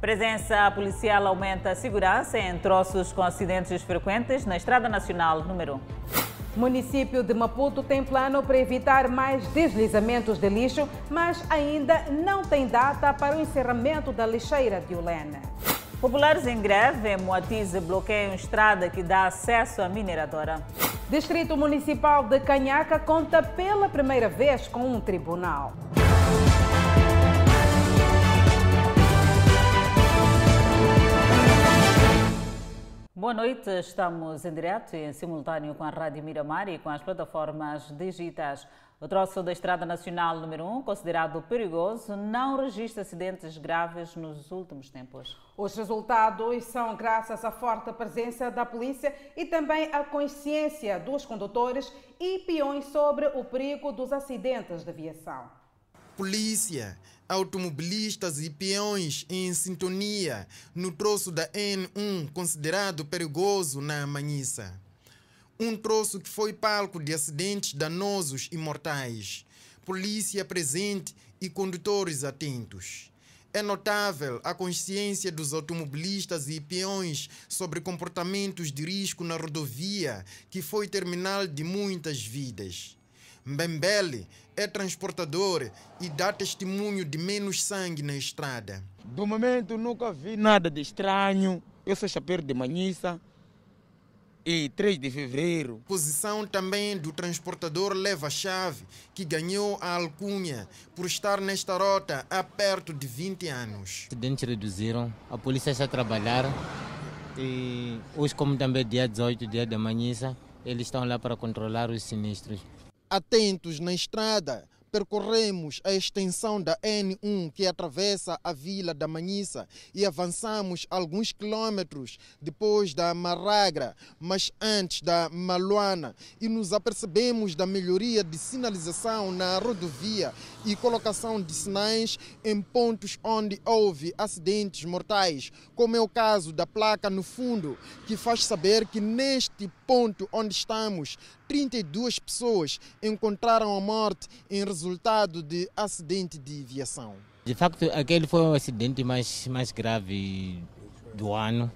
Presença policial aumenta a segurança em troços com acidentes frequentes na Estrada Nacional número 1. Município de Maputo tem plano para evitar mais deslizamentos de lixo, mas ainda não tem data para o encerramento da lixeira de Ulena. Populares em greve em Moatize bloqueiam estrada que dá acesso à mineradora. Distrito Municipal de Canhaca conta pela primeira vez com um tribunal. Boa noite, estamos em direto e em simultâneo com a Rádio Miramar e com as plataformas digitais. O troço da Estrada Nacional número 1, considerado perigoso, não registra acidentes graves nos últimos tempos. Os resultados são graças à forte presença da polícia e também à consciência dos condutores e peões sobre o perigo dos acidentes de aviação. Polícia, automobilistas e peões em sintonia no troço da N1 considerado perigoso na Manhissa. Um troço que foi palco de acidentes danosos e mortais. Polícia presente e condutores atentos. É notável a consciência dos automobilistas e peões sobre comportamentos de risco na rodovia, que foi terminal de muitas vidas. Mbembele é transportador e dá testemunho de menos sangue na estrada. Do momento nunca vi nada de estranho. Eu sou chapeiro de Manhissa e 3 de fevereiro. Posição também do transportador Leva-Chave, que ganhou a alcunha por estar nesta rota há perto de 20 anos. Acidentes reduziram, a polícia está a trabalhar e hoje, como também é dia 18, dia da Manhissa, eles estão lá para controlar os sinistros. Atentos na estrada, percorremos a extensão da N1 que atravessa a vila da Manhissa e avançamos alguns quilômetros depois da Maragra, mas antes da Maluana, e nos apercebemos da melhoria de sinalização na rodovia e colocação de sinais em pontos onde houve acidentes mortais, como é o caso da placa no fundo, que faz saber que neste ponto onde estamos, 32 pessoas encontraram a morte em resultado de acidente de viação. De facto, aquele foi o acidente mais, mais grave do ano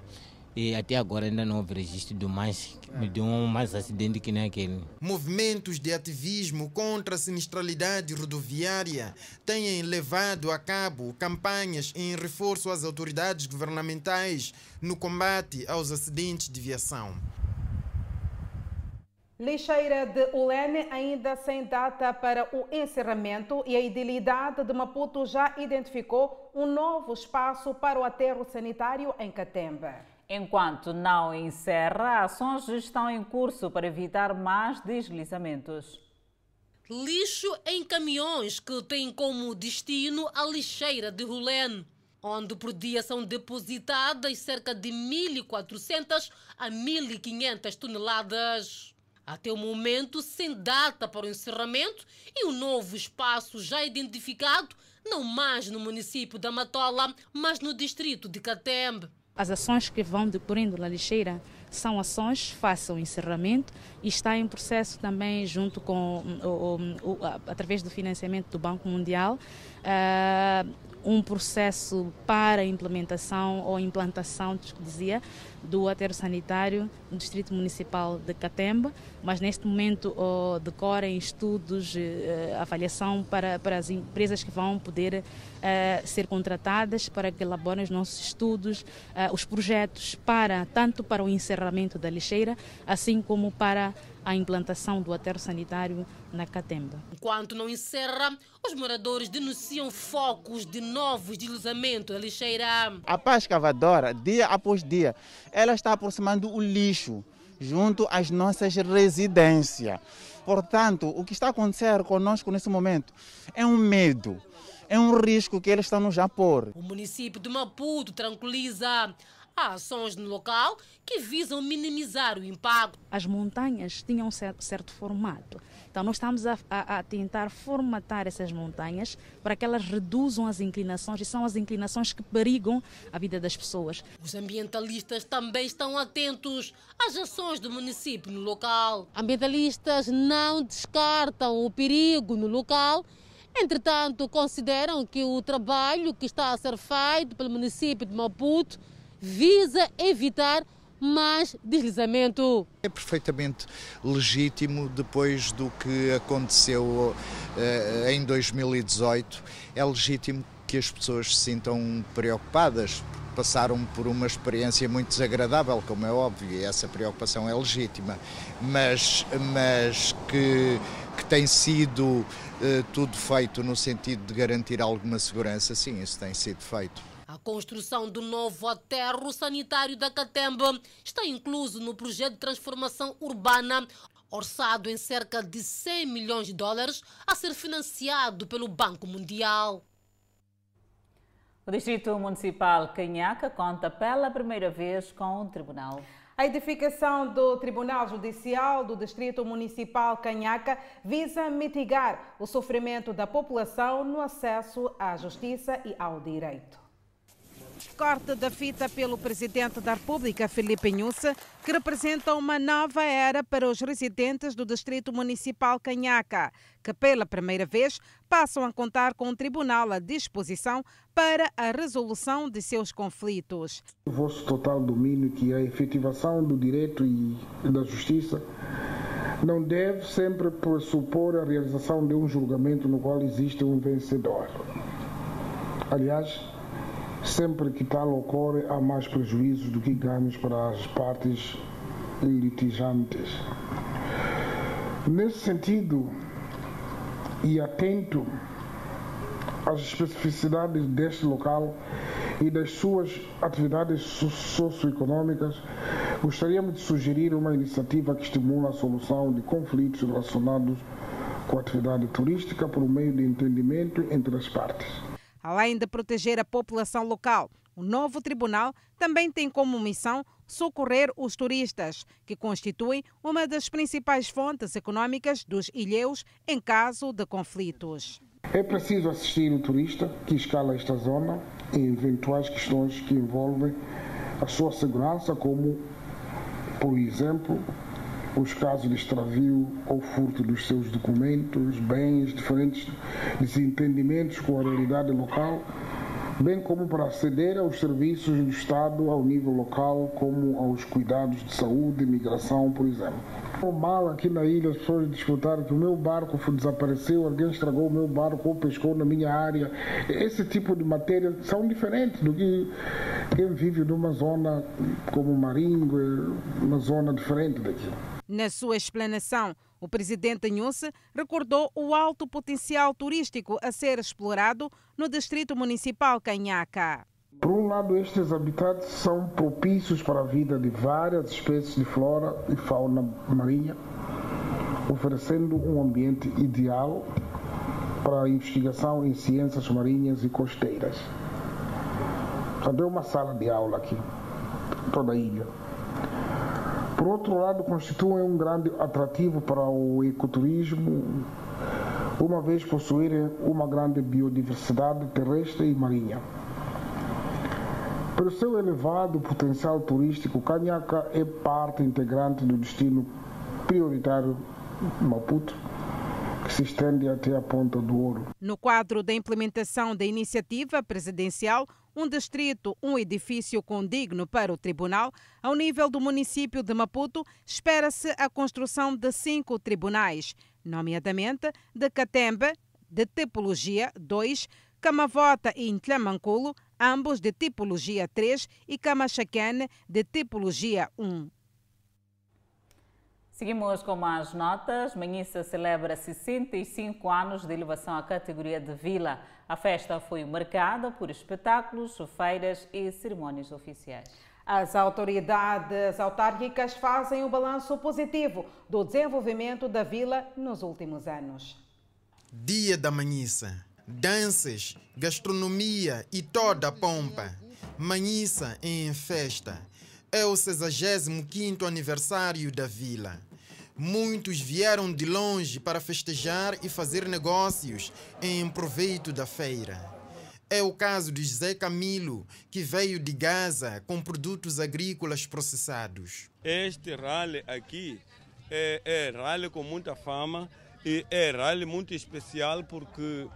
e até agora ainda não houve registro de mais, de um mais acidente que nem aquele. Movimentos de ativismo contra a sinistralidade rodoviária têm levado a cabo campanhas em reforço às autoridades governamentais no combate aos acidentes de viação. Lixeira de Ulene ainda sem data para o encerramento e a idilidade de Maputo já identificou um novo espaço para o aterro sanitário em Catemba. Enquanto não encerra, ações estão em curso para evitar mais deslizamentos. Lixo em caminhões que têm como destino a lixeira de Hulene, onde por dia são depositadas cerca de 1.400 a 1.500 toneladas. Até o momento, sem data para o encerramento e um novo espaço já identificado, não mais no município da Matola, mas no distrito de Catembe. As ações que vão decorrendo na lixeira são ações face ao encerramento e está em processo também junto com, o, o, através do financiamento do Banco Mundial, uh, um processo para implementação ou implantação, dizia, do aterro sanitário no Distrito Municipal de Catemba, mas neste momento oh, decorrem estudos, eh, avaliação para, para as empresas que vão poder eh, ser contratadas para que elaborem os nossos estudos, eh, os projetos para tanto para o encerramento da lixeira, assim como para a implantação do aterro sanitário na Catemba. Enquanto não encerra, os moradores denunciam focos de novos deslizamentos da lixeira. A paz escavadora, dia após dia, ela está aproximando o lixo junto às nossas residências. Portanto, o que está acontecendo conosco nesse momento é um medo, é um risco que eles estão nos a pôr. O município de Maputo tranquiliza. Há ações no local que visam minimizar o impacto. As montanhas tinham um certo, certo formato. Então, nós estamos a, a, a, tentar formatar essas montanhas para que elas reduzam as inclinações e são as inclinações que perigam a vida das pessoas. Os ambientalistas também estão atentos às ações do município no local. Ambientalistas não descartam o perigo no local Entretanto, consideram que o trabalho que está a ser feito pelo município de Maputo visa evitar mais deslizamento. É perfeitamente legítimo depois do que aconteceu uh, em 2018. É legítimo que as pessoas se sintam preocupadas. Passaram por uma experiência muito desagradável, como é óbvio, e essa preocupação é legítima, mas, mas que, que tem sido uh, tudo feito no sentido de garantir alguma segurança, sim, isso tem sido feito. A construção do novo aterro sanitário da Catemba está incluso no projeto de transformação urbana, orçado em cerca de 100 milhões de dólares, a ser financiado pelo Banco Mundial. O Distrito Municipal Canhaca conta pela primeira vez com um tribunal. A edificação do Tribunal Judicial do Distrito Municipal Canhaca visa mitigar o sofrimento da população no acesso à justiça e ao direito corte da fita pelo presidente da República, Felipe Nhusse, que representa uma nova era para os residentes do Distrito Municipal Canhaca, que pela primeira vez passam a contar com um tribunal à disposição para a resolução de seus conflitos. O vosso total domínio, que é a efetivação do direito e da justiça, não deve sempre pressupor a realização de um julgamento no qual existe um vencedor. Aliás, Sempre que tal ocorre, há mais prejuízos do que ganhos para as partes litigantes. Nesse sentido, e atento às especificidades deste local e das suas atividades socioeconômicas, gostaríamos de sugerir uma iniciativa que estimula a solução de conflitos relacionados com a atividade turística por meio de entendimento entre as partes. Além de proteger a população local, o novo tribunal também tem como missão socorrer os turistas, que constituem uma das principais fontes econômicas dos ilhéus em caso de conflitos. É preciso assistir o turista que escala esta zona em eventuais questões que envolvem a sua segurança, como, por exemplo, os casos de extravio ou furto dos seus documentos, bens, diferentes desentendimentos com a realidade local, bem como para aceder aos serviços do Estado ao nível local, como aos cuidados de saúde, imigração, por exemplo. O mal aqui na ilha, as pessoas disputaram que o meu barco desapareceu, alguém estragou o meu barco ou pescou na minha área. Esse tipo de matéria são diferentes do que quem vive numa zona como Maringue, uma zona diferente daqui. Na sua explanação, o presidente Nhusse recordou o alto potencial turístico a ser explorado no distrito municipal Canhaca. Por um lado, estes habitats são propícios para a vida de várias espécies de flora e fauna marinha, oferecendo um ambiente ideal para a investigação em ciências marinhas e costeiras. Já deu uma sala de aula aqui, toda a ilha. Por outro lado, constituem um grande atrativo para o ecoturismo, uma vez possuírem uma grande biodiversidade terrestre e marinha. Pelo seu elevado potencial turístico, Canhaca é parte integrante do destino prioritário Maputo, que se estende até a Ponta do Ouro. No quadro da implementação da iniciativa presidencial, um distrito, um edifício condigno para o tribunal. Ao nível do município de Maputo, espera-se a construção de cinco tribunais, nomeadamente de Catemba, de tipologia 2, Camavota e Intlamanculo, ambos de tipologia 3, e Camachaquene, de tipologia 1. Seguimos com mais notas. Manhissa celebra 65 anos de elevação à categoria de vila. A festa foi marcada por espetáculos, feiras e cerimônias oficiais. As autoridades autárquicas fazem o um balanço positivo do desenvolvimento da vila nos últimos anos. Dia da Manhissa. Danças, gastronomia e toda a pompa. Manhissa em festa. É o 65º aniversário da vila. Muitos vieram de longe para festejar e fazer negócios em proveito da feira. É o caso de José Camilo, que veio de Gaza com produtos agrícolas processados. Este rally aqui é, é rally com muita fama e é rally muito especial porque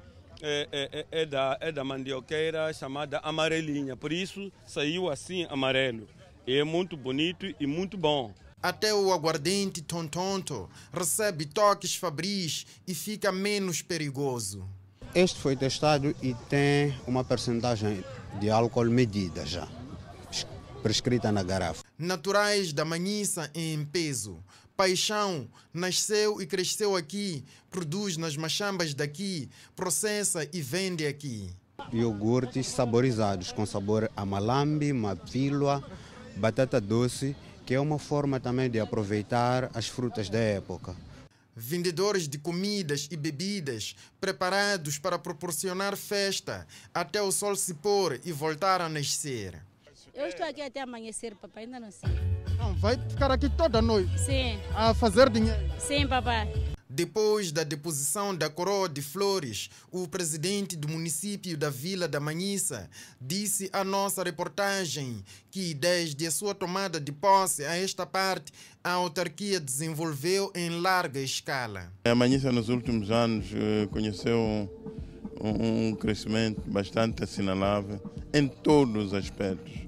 é, é, é, da, é da mandioqueira chamada amarelinha, por isso saiu assim amarelo. É muito bonito e muito bom. Até o aguardente tontonto recebe toques fabris e fica menos perigoso. Este foi testado e tem uma percentagem de álcool medida já, prescrita na garrafa. Naturais da Manhissa em peso. Paixão nasceu e cresceu aqui, produz nas machambas daqui, processa e vende aqui. Iogurtes saborizados com sabor a malambe, mapílua, batata doce, que é uma forma também de aproveitar as frutas da época. Vendedores de comidas e bebidas preparados para proporcionar festa até o sol se pôr e voltar a nascer. Eu estou aqui até amanhecer, papai, ainda não sei. Não, vai ficar aqui toda noite? Sim. A fazer dinheiro? Sim, papai. Depois da deposição da coroa de flores, o presidente do município da Vila da Manhissa disse à nossa reportagem que, desde a sua tomada de posse a esta parte, a autarquia desenvolveu em larga escala. A Manhissa, nos últimos anos, eh, conheceu um, um crescimento bastante assinalável em todos os aspectos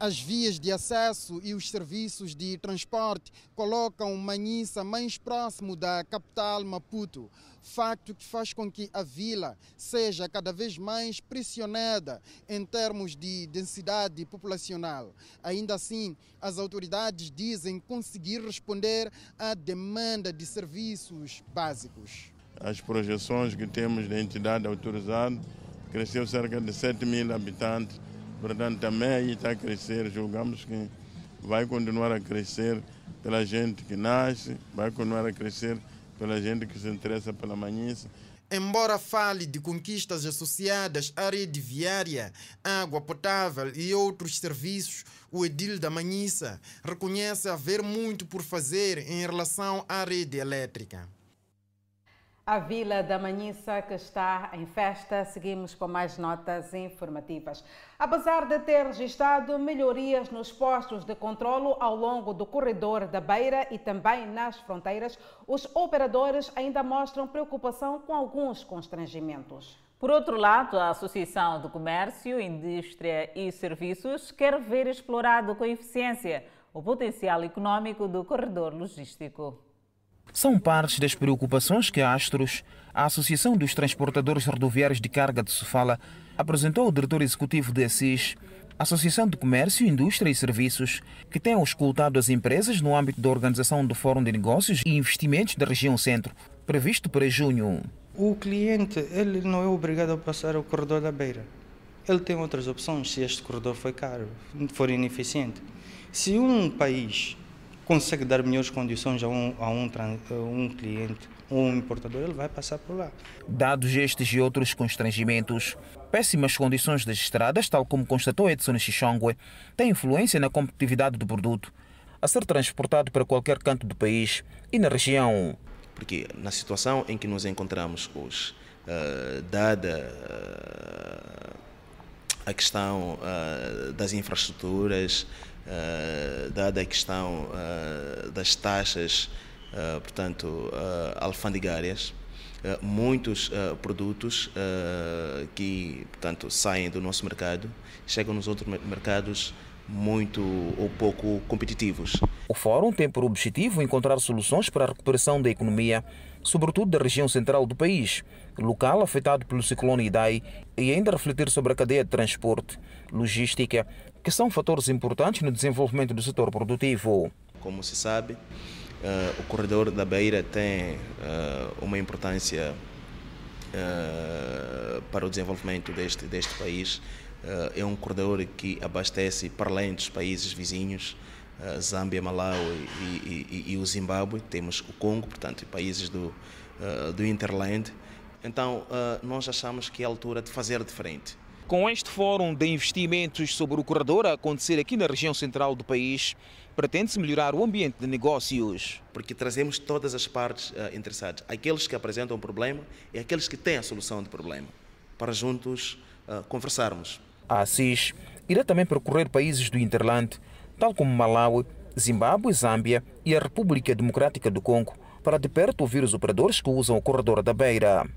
as vias de acesso e os serviços de transporte colocam Manhissa mais próximo da capital Maputo, facto que faz com que a vila seja cada vez mais pressionada em termos de densidade populacional. Ainda assim, as autoridades dizem conseguir responder à demanda de serviços básicos. As projeções que temos da entidade autorizada cresceu cerca de 7 mil habitantes Portanto, também aí está a crescer. Julgamos que vai continuar a crescer pela gente que nasce, vai continuar a crescer pela gente que se interessa pela manhiça. Embora fale de conquistas associadas à rede viária, água potável e outros serviços, o Edil da Manhissa reconhece haver muito por fazer em relação à rede elétrica. A Vila da Manhissa que está em festa, seguimos com mais notas informativas. Apesar de ter registrado melhorias nos postos de controlo ao longo do corredor da Beira e também nas fronteiras, os operadores ainda mostram preocupação com alguns constrangimentos. Por outro lado, a Associação do Comércio, Indústria e Serviços quer ver explorado com eficiência o potencial econômico do corredor logístico são partes das preocupações que a Astros, a Associação dos Transportadores Rodoviários de Carga de Sofala, apresentou ao diretor executivo da ASIS, Associação de Comércio, Indústria e Serviços, que tem escutado as empresas no âmbito da organização do Fórum de Negócios e Investimentos da região Centro, previsto para junho. O cliente ele não é obrigado a passar o corredor da beira. Ele tem outras opções se este corredor for caro, for ineficiente. Se um país consegue dar melhores condições a um, a um, a um cliente ou um importador, ele vai passar por lá. Dados estes e outros constrangimentos, péssimas condições das estradas, tal como constatou Edson Xixongue, têm influência na competitividade do produto a ser transportado para qualquer canto do país e na região. Porque na situação em que nos encontramos hoje, uh, dada uh, a questão uh, das infraestruturas, uh, dada a questão uh, das taxas, uh, portanto, alfandegárias, muitos produtos que, portanto, saem do nosso mercado chegam nos outros mercados muito ou pouco competitivos. O Fórum tem por objetivo encontrar soluções para a recuperação da economia, sobretudo da região central do país, local afetado pelo ciclone Idai, e ainda refletir sobre a cadeia de transporte, logística que são fatores importantes no desenvolvimento do setor produtivo. Como se sabe, uh, o corredor da Beira tem uh, uma importância uh, para o desenvolvimento deste, deste país. é um corredor que abastece, para além dos países vizinhos, Zâmbia, Malawi e, e, e, o Zimbábue, temos o Congo, portanto, países do, do Interland. Então, nós achamos que é a altura de fazer diferente com este fórum de investimentos sobre o corredor a acontecer aqui na região central do país, pretende-se melhorar o ambiente de negócios. Porque trazemos todas as partes uh, interessadas, aqueles que apresentam o problema e aqueles que têm a solução do problema, para juntos uh, conversarmos. A ASIS irá também percorrer países do Interland, tal como Malawi, Zimbábue, Zâmbia e a República Democrática do Congo, para de perto ouvir os operadores que usam o corredor da beira.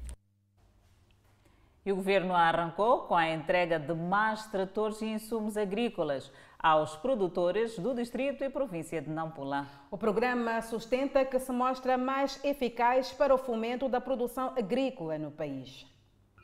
E o governo arrancou com a entrega de mais tratores e insumos agrícolas aos produtores do distrito e província de Nampula. O programa sustenta que se mostra mais eficaz para o fomento da produção agrícola no país.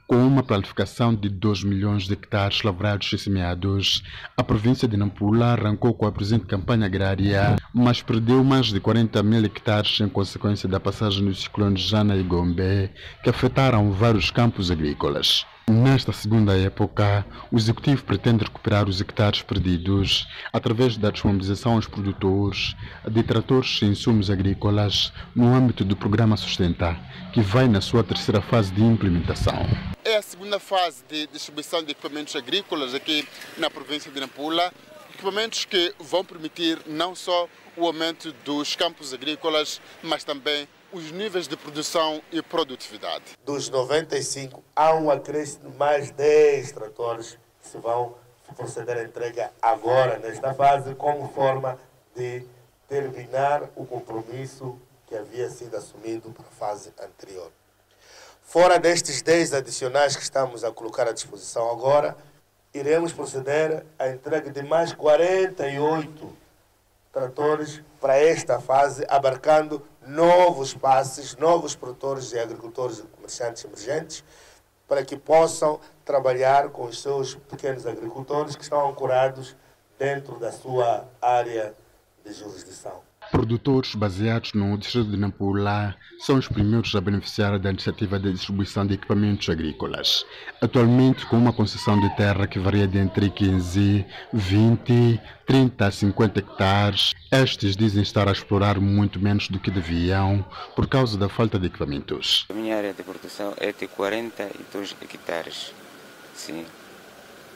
Com uma planificação de 2 milhões de hectares lavrados e semeados, a província de Nampula arrancou com a presente campanha agrária, mas perdeu mais de 40 mil hectares em consequência da passagem dos ciclones Jana e Gombe, que afetaram vários campos agrícolas. Nesta segunda época, o Executivo pretende recuperar os hectares perdidos através da disponibilização aos produtores de tratores e insumos agrícolas no âmbito do programa Sustenta, que vai na sua terceira fase de implementação. É a segunda fase de distribuição de equipamentos agrícolas aqui na província de Nampula, equipamentos que vão permitir não só o aumento dos campos agrícolas, mas também os níveis de produção e produtividade. Dos 95, há um acréscimo de mais 10 tratores que se vão proceder à entrega agora, nesta fase, como forma de terminar o compromisso que havia sido assumido para a fase anterior. Fora destes 10 adicionais que estamos a colocar à disposição agora, iremos proceder à entrega de mais 48 tratores para esta fase, abarcando novos passes, novos produtores e agricultores e comerciantes emergentes, para que possam trabalhar com os seus pequenos agricultores que estão ancorados dentro da sua área de jurisdição. Produtores baseados no distrito de Nampula são os primeiros a beneficiar da iniciativa de distribuição de equipamentos agrícolas. Atualmente, com uma concessão de terra que varia de entre 15, 20, 30 a 50 hectares, estes dizem estar a explorar muito menos do que deviam por causa da falta de equipamentos. A minha área de produção é de 42 hectares. Sim.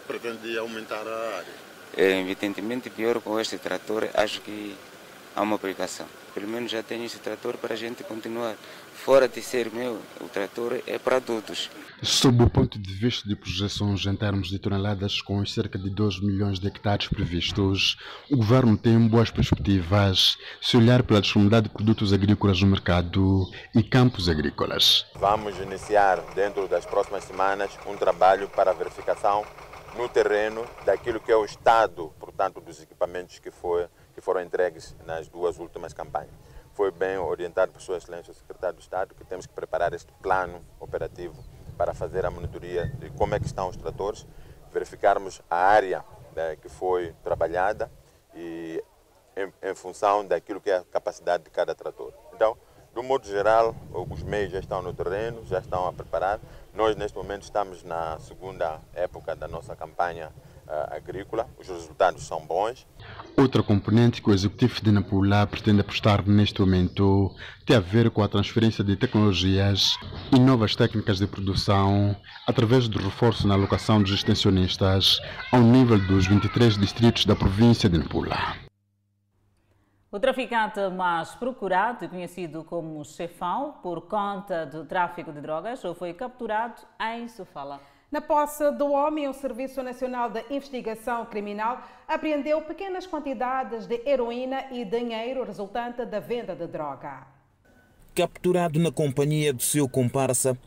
Pretende aumentar a área? É, evidentemente, pior com este trator, acho que há uma aplicação. Pelo menos já tenho esse trator para a gente continuar. Fora de ser meu, o trator é para todos. Sob o ponto de vista de projeções em termos de toneladas, com os cerca de 2 milhões de hectares previstos, o governo tem boas perspectivas se olhar pela disponibilidade de produtos agrícolas no mercado e campos agrícolas. Vamos iniciar, dentro das próximas semanas, um trabalho para verificação no terreno daquilo que é o estado, portanto, dos equipamentos que foi que foram entregues nas duas últimas campanhas. Foi bem orientado por Sua Excelência o Secretário do Estado que temos que preparar este plano operativo para fazer a monitoria de como é que estão os tratores, verificarmos a área né, que foi trabalhada e em, em, função daquilo que é a capacidade de cada trator. Então, do modo geral, os meios já estão no terreno, já estão a preparar. Nós, neste momento, estamos na segunda época da nossa campanha agrícola. Os resultados são bons. Outra componente que o Executivo de Nampula pretende apostar neste momento tem a ver com a transferência de tecnologias e novas técnicas de produção através do reforço na alocação dos extensionistas ao nível dos 23 distritos da província de Nampula. O traficante mais procurado, conhecido como Chefão, por conta do tráfico de drogas, foi capturado em Sofala. Na posse do homem, o Serviço Nacional de Investigação Criminal apreendeu pequenas quantidades de heroína e dinheiro resultante da venda de droga. Capturado na companhia do seu comparsa,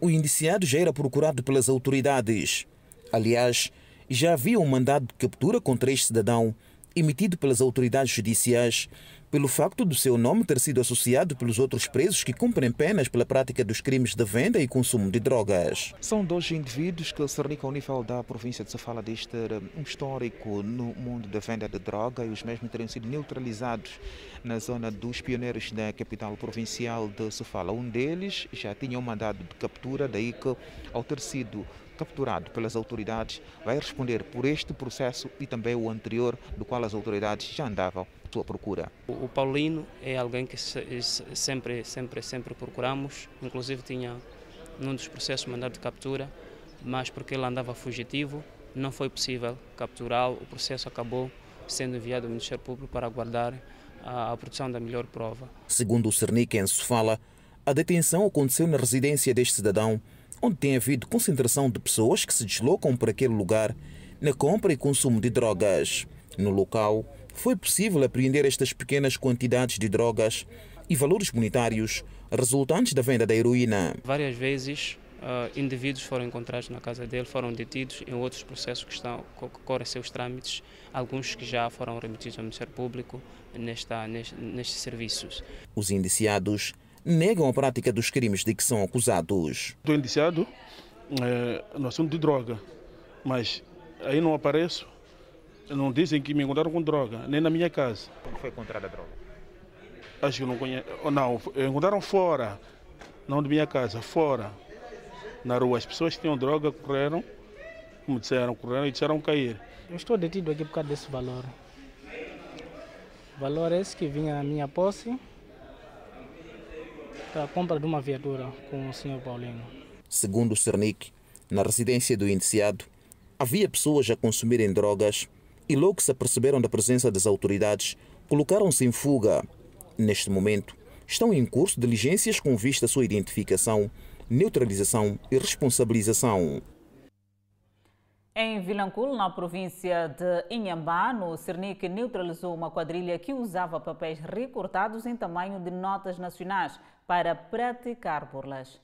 o indiciado já era procurado pelas autoridades. Aliás, já havia um mandado de captura contra este cidadão emitido pelas autoridades judiciais pelo facto do seu nome ter sido associado pelos outros presos que cumprem penas pela prática dos crimes de venda e consumo de drogas. São dois indivíduos que se ao nível da província de Sofala de ter um histórico no mundo da venda de droga e os mesmos teriam sido neutralizados na zona dos pioneiros da capital provincial de Sofala. Um deles já tinha um mandado de captura, daí que, ao ter sido capturado pelas autoridades, vai responder por este processo e também o anterior, do qual as autoridades já andavam sua procura. O Paulino é alguém que sempre, sempre, sempre procuramos, inclusive tinha num dos processos mandado de captura, mas porque ele andava fugitivo, não foi possível capturá-lo, o processo acabou sendo enviado ao Ministério Público para aguardar a, a produção da melhor prova. Segundo o Cernic se fala, a detenção aconteceu na residência deste cidadão onde tem havido concentração de pessoas que se deslocam por aquele lugar na compra e consumo de drogas. No local, foi possível apreender estas pequenas quantidades de drogas e valores monetários resultantes da venda da heroína. Várias vezes Uh, indivíduos foram encontrados na casa dele, foram detidos em outros processos que estão que correm seus trâmites, alguns que já foram remetidos ao Ministério Público nesta, neste, nestes serviços. Os indiciados negam a prática dos crimes de que são acusados. Estou indiciado é, no assunto de droga, mas aí não apareço, não dizem que me encontraram com droga, nem na minha casa. Como foi encontrada a droga? Acho que não conheço. Não, encontraram fora, não de minha casa, fora na rua. As pessoas que tinham droga correram, como disseram, correram e disseram cair. Eu estou detido aqui por causa desse valor. Valor é esse que vinha na minha posse para a compra de uma viatura com o senhor Paulino. Segundo o Cernic, na residência do indiciado, havia pessoas a consumirem drogas e logo se aperceberam da presença das autoridades, colocaram-se em fuga. Neste momento, estão em curso diligências com vista à sua identificação neutralização e responsabilização. Em Vilanculo, na província de Inhambá, o Cernic neutralizou uma quadrilha que usava papéis recortados em tamanho de notas nacionais para praticar burlas.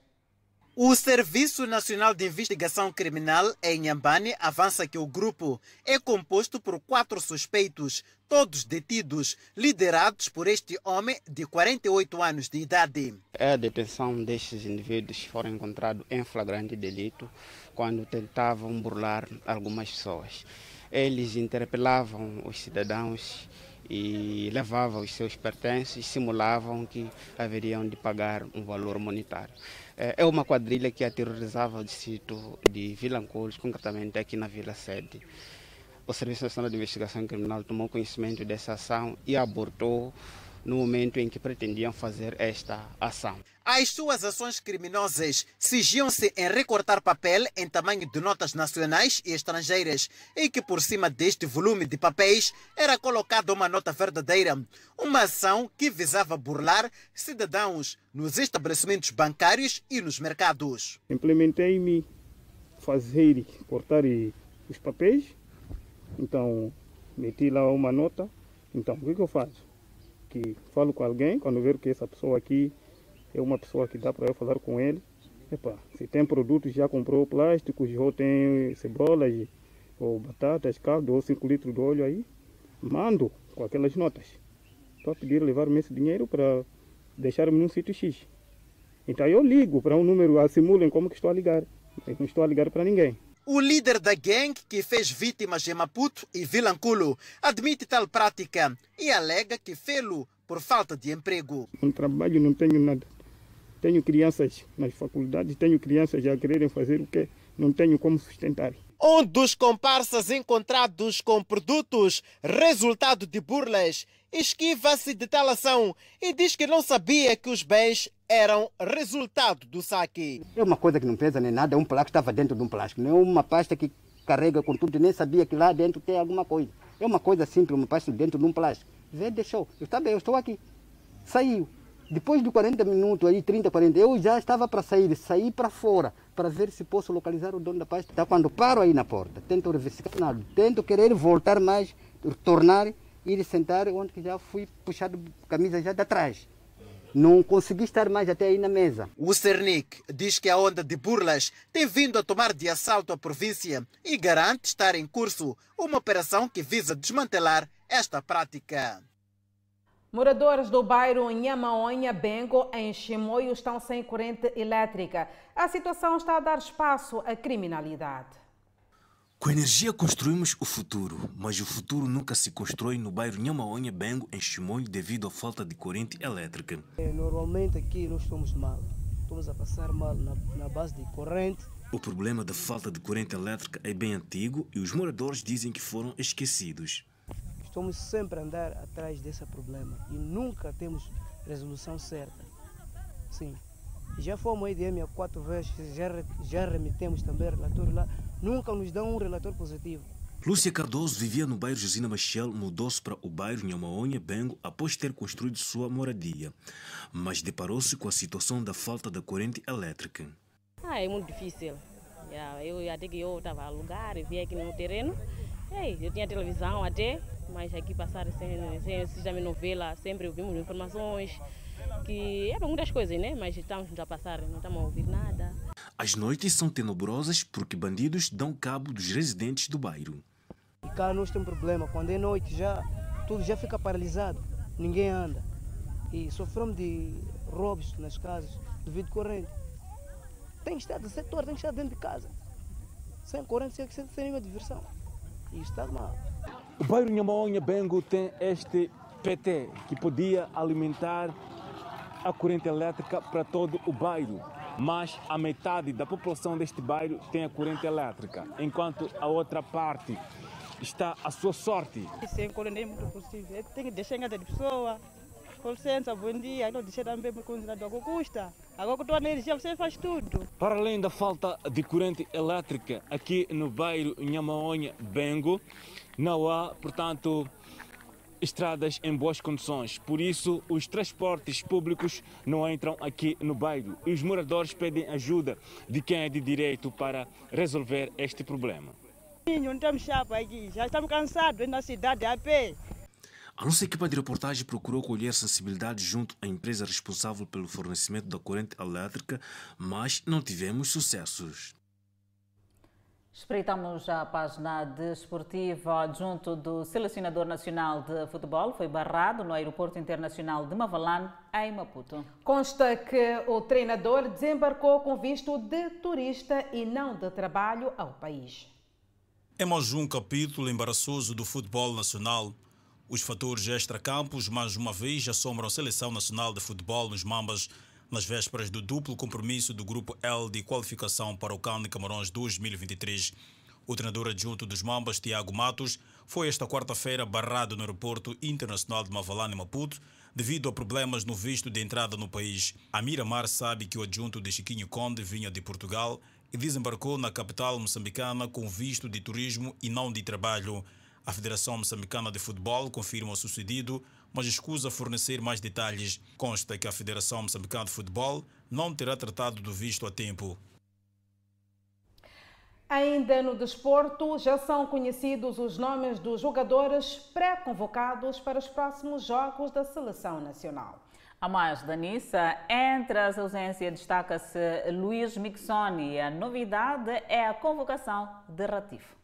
O Serviço Nacional de Investigação Criminal em Nhambane avança que o grupo é composto por quatro suspeitos, todos detidos, liderados por este homem de 48 anos de idade. A detenção destes indivíduos foram encontrados em flagrante delito quando tentavam burlar algumas pessoas. Eles interpelavam os cidadãos e levavam os seus pertences, simulavam que haveriam de pagar um valor monetário. É uma quadrilha que aterrorizava o distrito de Vilanculos, concretamente aqui na Vila Sede. O Serviço Nacional de Investigação Criminal tomou conhecimento dessa ação e abortou no momento em que pretendiam fazer esta ação. As suas ações criminosas sigiam-se em recortar papel em tamanho de notas nacionais e estrangeiras e que por cima deste volume de papéis era colocada uma nota verdadeira. Uma ação que visava burlar cidadãos nos estabelecimentos bancários e nos mercados. Implementei-me fazer cortar os papéis, então meti lá uma nota. Então, o que, eu faço? que falo com alguém, quando ver que essa pessoa aqui é uma pessoa que dá para eu falar com ele, epa, se tem produtos, já comprou plásticos, já tem cebolas, ou batatas, caldo, ou 5 litros de óleo aí, mando com aquelas notas. Estou a pedir levar-me esse dinheiro para deixar-me num sítio X. Então eu ligo para um número, simulem como que estou a ligar. Eu não estou a ligar para ninguém. O líder da gangue que fez vítimas em Maputo e Vilanculo admite tal prática e alega que fê-lo por falta de emprego. No trabalho não tenho nada. Tenho crianças nas faculdades, tenho crianças a quererem fazer o que não tenho como sustentar. Um dos comparsas encontrados com produtos resultado de burlas esquiva-se de tal ação e diz que não sabia que os bens eram resultado do saque. É uma coisa que não pesa nem nada, é um plástico que estava dentro de um plástico, não é uma pasta que carrega com tudo, nem sabia que lá dentro tem alguma coisa. É uma coisa simples, uma pasta dentro de um plástico. Vê, deixou. Eu está bem, eu estou aqui. Saiu. Depois de 40 minutos, aí 30, 40, eu já estava para sair, sair para fora, para ver se posso localizar o dono da pasta. Então, quando paro aí na porta, tento revisitar nada, tento querer voltar mais, tornar, ir sentar onde já fui puxado camisa já de trás. Não consegui estar mais até aí na mesa. O Cernic diz que a onda de burlas tem vindo a tomar de assalto a província e garante estar em curso uma operação que visa desmantelar esta prática. Moradores do bairro Nhamaonha Bengo, em Chimoio, estão sem corrente elétrica. A situação está a dar espaço à criminalidade. Com energia construímos o futuro, mas o futuro nunca se constrói no bairro Nhamaonha Bengo, em Chimoio, devido à falta de corrente elétrica. É, normalmente aqui nós estamos mal. Estamos a passar mal na, na base de corrente. O problema da falta de corrente elétrica é bem antigo e os moradores dizem que foram esquecidos. Estamos sempre a andar atrás desse problema e nunca temos resolução certa. Sim. Já fomos aí de quatro vezes, já, já remetemos também relatório lá, nunca nos dão um relatório positivo. Lúcia Cardoso vivia no bairro Josina Machel, mudou-se para o bairro Nhamaonha Bengo após ter construído sua moradia, mas deparou-se com a situação da falta da corrente elétrica. Ah, é muito difícil. Eu até que eu estava a alugar, vi aqui no terreno, Ei, eu tinha televisão até, mas aqui passar sem, sem assistir novela, sempre ouvimos informações que eram muitas coisas, né? Mas estamos a passar, não estamos a ouvir nada. As noites são tenebrosas porque bandidos dão cabo dos residentes do bairro. E cá nós temos problema, quando é noite já tudo já fica paralisado, ninguém anda. E sofremos de roubos nas casas devido à corrente. Tem que estar do setor, tem que estar dentro de casa. Sem corrente, sem, sem, nenhuma diversão. E está mal. O bairro Nhamaonha Bengo tem este PT que podia alimentar a corrente elétrica para todo o bairro. Mas a metade da população deste bairro tem a corrente elétrica, enquanto a outra parte está à sua sorte. É muito possível. Tem que deixar de pessoa. Com licença, bom dia. Não deixar também por conta do que custa. Agora com a tua energia você faz tudo. Para além da falta de corrente elétrica aqui no bairro Nhamaonha Bengo, não há, portanto, estradas em boas condições. Por isso, os transportes públicos não entram aqui no bairro e os moradores pedem ajuda de quem é de direito para resolver este problema. Não estamos chapa aqui, já estamos cansados na cidade a pé. A nossa equipa de reportagem procurou colher sensibilidade junto à empresa responsável pelo fornecimento da corrente elétrica, mas não tivemos sucessos. Espreitamos a página desportiva adjunto do selecionador nacional de futebol. Foi barrado no aeroporto internacional de Mavalane, em Maputo. Consta que o treinador desembarcou com visto de turista e não de trabalho ao país. É mais um capítulo embaraçoso do futebol nacional. Os fatores extra-campos mais uma vez assombram a seleção nacional de futebol nos Mambas nas vésperas do duplo compromisso do Grupo L de qualificação para o CAN de Camarões 2023. O treinador adjunto dos Mambas, Tiago Matos, foi esta quarta-feira barrado no aeroporto internacional de Mavalane, Maputo, devido a problemas no visto de entrada no país. A Miramar sabe que o adjunto de Chiquinho Conde vinha de Portugal e desembarcou na capital moçambicana com visto de turismo e não de trabalho. A Federação Moçambicana de Futebol confirma o sucedido, mas escusa fornecer mais detalhes. Consta que a Federação Moçambicana de Futebol não terá tratado do visto a tempo. Ainda no desporto, já são conhecidos os nomes dos jogadores pré-convocados para os próximos jogos da Seleção Nacional. A mais da Nissa, entre as ausências destaca-se Luís Mixoni. A novidade é a convocação de Ratifo.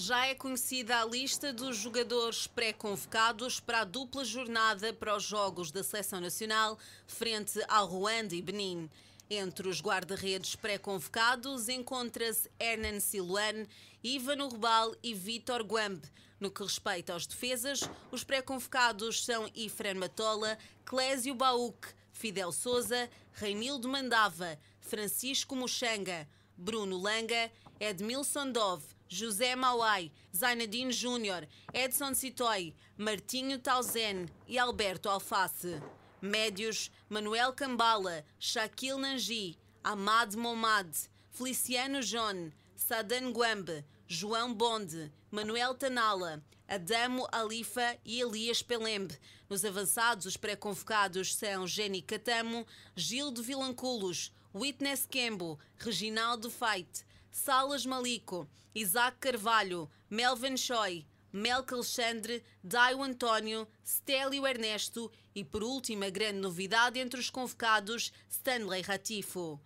Já é conhecida a lista dos jogadores pré-convocados para a dupla jornada para os Jogos da Seleção Nacional frente ao Ruanda e Benin. Entre os guarda-redes pré-convocados encontra-se Hernan Siluane, Ivan Urbal e Vitor Guambe. No que respeita aos defesas, os pré-convocados são Ifren Matola, Clésio Bauk, Fidel Souza, Reinildo Mandava, Francisco Muxanga, Bruno Langa, Edmilson Dove, José Mauai, Zainadine Júnior, Edson Citoy, Martinho Tauzen e Alberto Alface. Médios, Manuel Cambala, Shaquille Nangi, Ahmad Momad, Feliciano John, Sadan Guambe, João Bonde, Manuel Tanala, Adamo Alifa e Elias Pelembe. Nos avançados, os pré-convocados são Jenny Catamo, Gil de Vilanculos, Witness Kembo, Reginaldo Feit, Salas Malico, Isaac Carvalho, Melvin Choi, Melco Alexandre, Daio António, Stélio Ernesto e, por último, a grande novidade entre os convocados, Stanley Ratifo.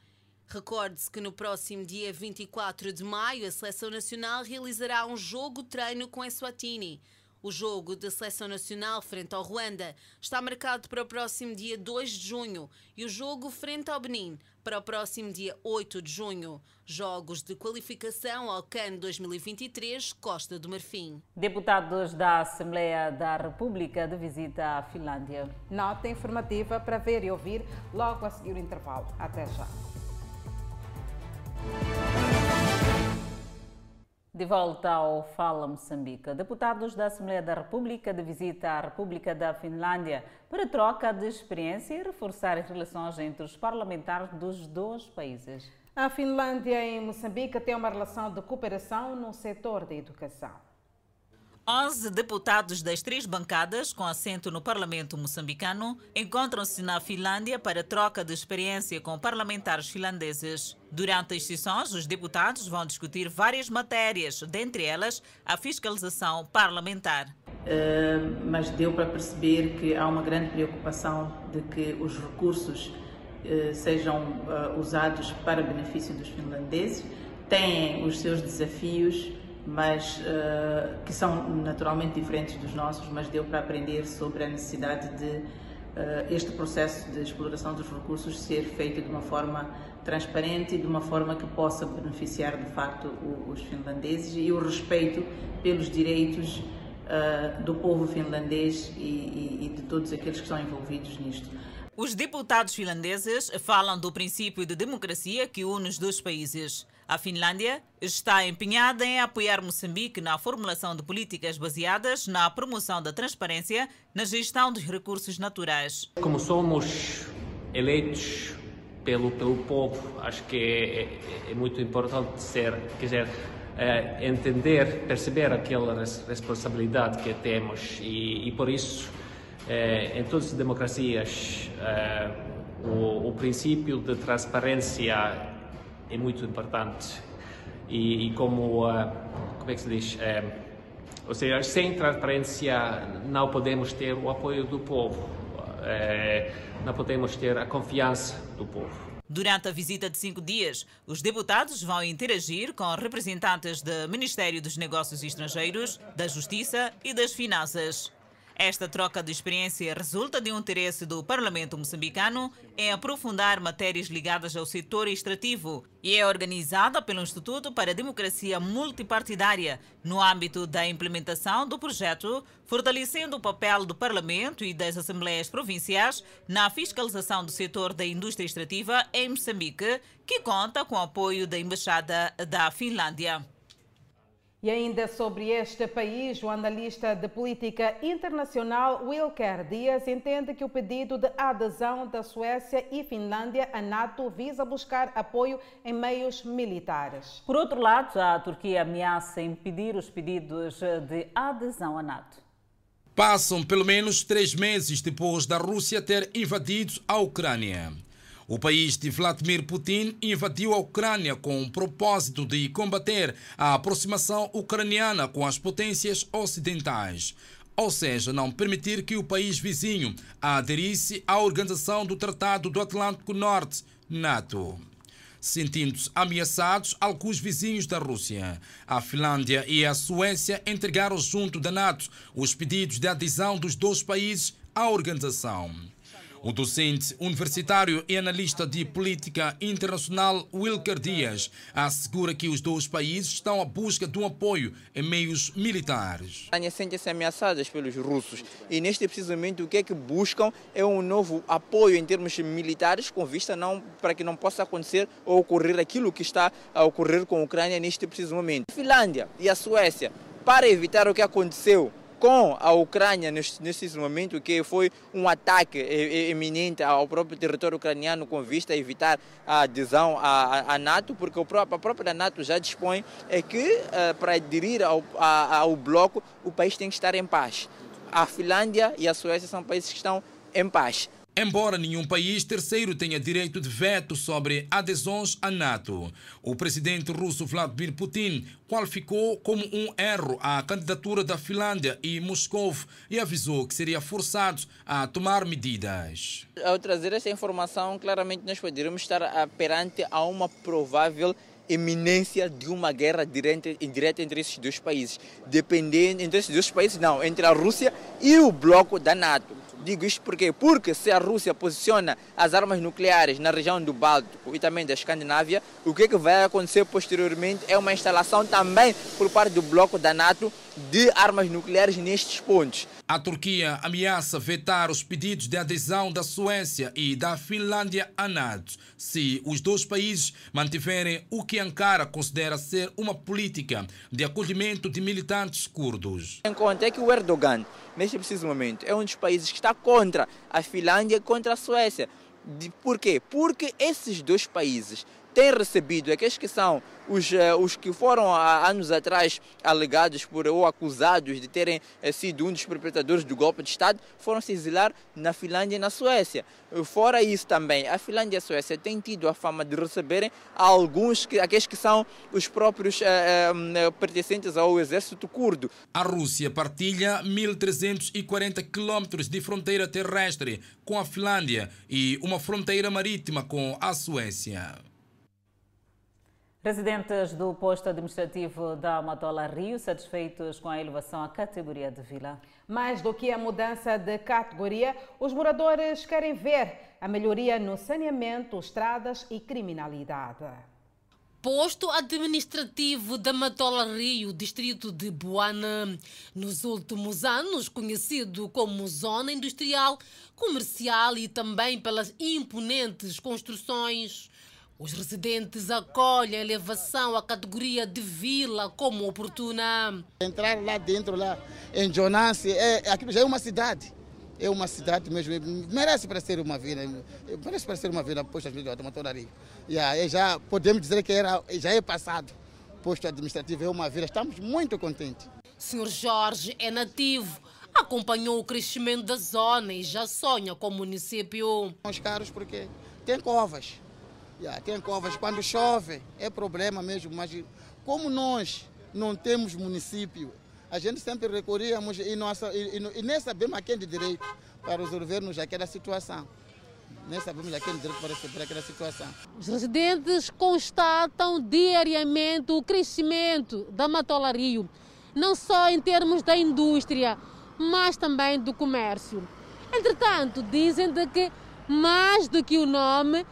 Recorde-se que no próximo dia 24 de maio a Seleção Nacional realizará um jogo-treino com Eswatini. O jogo da Seleção Nacional frente ao Ruanda está marcado para o próximo dia 2 de junho e o jogo frente ao Benin para o próximo dia 8 de junho. Jogos de qualificação ao CAN 2023 Costa do Marfim. Deputados da Assembleia da República de visita à Finlândia. Nota informativa para ver e ouvir logo a seguir o intervalo. Até já. De volta ao Fala Moçambique. Deputados da Assembleia da República de visita à República da Finlândia para troca de experiência e reforçar as relações entre os parlamentares dos dois países. A Finlândia e Moçambique têm uma relação de cooperação no setor da educação. 11 deputados das três bancadas, com assento no Parlamento moçambicano, encontram-se na Finlândia para troca de experiência com parlamentares finlandeses. Durante as sessões, os deputados vão discutir várias matérias, dentre elas a fiscalização parlamentar. Uh, mas deu para perceber que há uma grande preocupação de que os recursos sejam usados para benefício dos finlandeses. Têm os seus desafios, mas que são naturalmente diferentes dos nossos, mas deu para aprender sobre a necessidade de este processo de exploração dos recursos ser feito de uma forma transparente e de uma forma que possa beneficiar de facto os finlandeses e o respeito pelos direitos uh, do povo finlandês e, e, e de todos aqueles que estão envolvidos nisto. Os deputados finlandeses falam do princípio de democracia que une os dois países. A Finlândia está empenhada em apoiar Moçambique na formulação de políticas baseadas na promoção da transparência na gestão dos recursos naturais. Como somos eleitos pelo, pelo povo. Acho que é, é, é muito importante ser, quiser é, entender, perceber aquela res, responsabilidade que temos e, e por isso, é, em todas as democracias, é, o, o, princípio de transparência é muito importante e, e como, como é que se diz? ou seja, sem transparência não podemos ter o apoio do povo é, não podemos ter a confiança do povo. Durante a visita de cinco dias, os deputados vão interagir com representantes do Ministério dos Negócios Estrangeiros, da Justiça e das Finanças. Esta troca de experiência resulta de um interesse do Parlamento moçambicano em aprofundar matérias ligadas ao setor extrativo e é organizada pelo Instituto para a Democracia Multipartidária no âmbito da implementação do projeto, fortalecendo o papel do Parlamento e das Assembleias Provinciais na fiscalização do setor da indústria extrativa em Moçambique, que conta com o apoio da Embaixada da Finlândia. E ainda sobre este país, o analista de política internacional Wilker Dias entende que o pedido de adesão da Suécia e Finlândia à NATO visa buscar apoio em meios militares. Por outro lado, a Turquia ameaça impedir os pedidos de adesão à NATO. Passam pelo menos três meses depois da Rússia ter invadido a Ucrânia. O país de Vladimir Putin invadiu a Ucrânia com o propósito de combater a aproximação ucraniana com as potências ocidentais, ou seja, não permitir que o país vizinho aderisse à Organização do Tratado do Atlântico Norte, NATO. Sentindo-se ameaçados, alguns vizinhos da Rússia, a Finlândia e a Suécia entregaram junto da NATO os pedidos de adesão dos dois países à organização. O docente universitário e analista de política internacional Wilker Dias assegura que os dois países estão à busca de um apoio em meios militares. A sente-se ameaçadas pelos russos e neste precisamente o que é que buscam é um novo apoio em termos militares com vista não para que não possa acontecer ou ocorrer aquilo que está a ocorrer com a Ucrânia neste preciso momento. A Finlândia e a Suécia para evitar o que aconteceu com a Ucrânia nesse, nesse momento, que foi um ataque eminente ao próprio território ucraniano com vista a evitar a adesão à, à NATO, porque o próprio, a própria NATO já dispõe é que uh, para aderir ao, ao bloco o país tem que estar em paz. A Finlândia e a Suécia são países que estão em paz. Embora nenhum país terceiro tenha direito de veto sobre adesões à NATO, o presidente russo Vladimir Putin qualificou como um erro a candidatura da Finlândia e Moscou e avisou que seria forçado a tomar medidas. Ao trazer essa informação, claramente nós poderíamos estar perante a uma provável iminência de uma guerra direta, indireta entre esses dois países, dependendo entre esses dois países não, entre a Rússia e o bloco da NATO. Digo isto porque, porque se a Rússia posiciona as armas nucleares na região do Báltico e também da Escandinávia, o que, é que vai acontecer posteriormente é uma instalação também por parte do bloco da NATO de armas nucleares nestes pontos. A Turquia ameaça vetar os pedidos de adesão da Suécia e da Finlândia à NATO se os dois países mantiverem o que Ankara considera ser uma política de acolhimento de militantes curdos. Em conta é que o Erdogan, neste preciso momento, é um dos países que está contra a Finlândia e contra a Suécia. Por quê? Porque esses dois países tem recebido, aqueles que são os, uh, os que foram há anos atrás alegados por, ou acusados de terem uh, sido um dos perpetradores do golpe de Estado, foram se exilar na Finlândia e na Suécia. Fora isso também, a Finlândia e a Suécia têm tido a fama de receberem alguns, que, aqueles que são os próprios uh, pertencentes ao exército curdo. A Rússia partilha 1.340 quilômetros de fronteira terrestre com a Finlândia e uma fronteira marítima com a Suécia. Residentes do posto administrativo da Matola Rio satisfeitos com a elevação à categoria de vila. Mais do que a mudança de categoria, os moradores querem ver a melhoria no saneamento, estradas e criminalidade. Posto administrativo da Matola Rio, distrito de Boana. Nos últimos anos, conhecido como zona industrial, comercial e também pelas imponentes construções. Os residentes acolhem a elevação à categoria de vila como oportuna. Entrar lá dentro, lá em Jonas, é, aquilo já é uma cidade. É uma cidade mesmo, merece para ser uma vila, merece para ser uma vila posto administrativo da Rio. Yeah, já podemos dizer que era, já é passado. Posto administrativo é uma vila, estamos muito contentes. Senhor Jorge é nativo, acompanhou o crescimento da zona e já sonha com o município. Os caros porque tem covas, Yeah, tem covas, quando chove é problema mesmo, mas como nós não temos município, a gente sempre recorríamos e, nossa, e, e, e nem sabemos a quem de direito para resolvermos aquela situação. Nem sabemos a quem de direito para resolver aquela situação. Os residentes constatam diariamente o crescimento da Matola Rio, não só em termos da indústria, mas também do comércio. Entretanto, dizem de que mais do que o nome,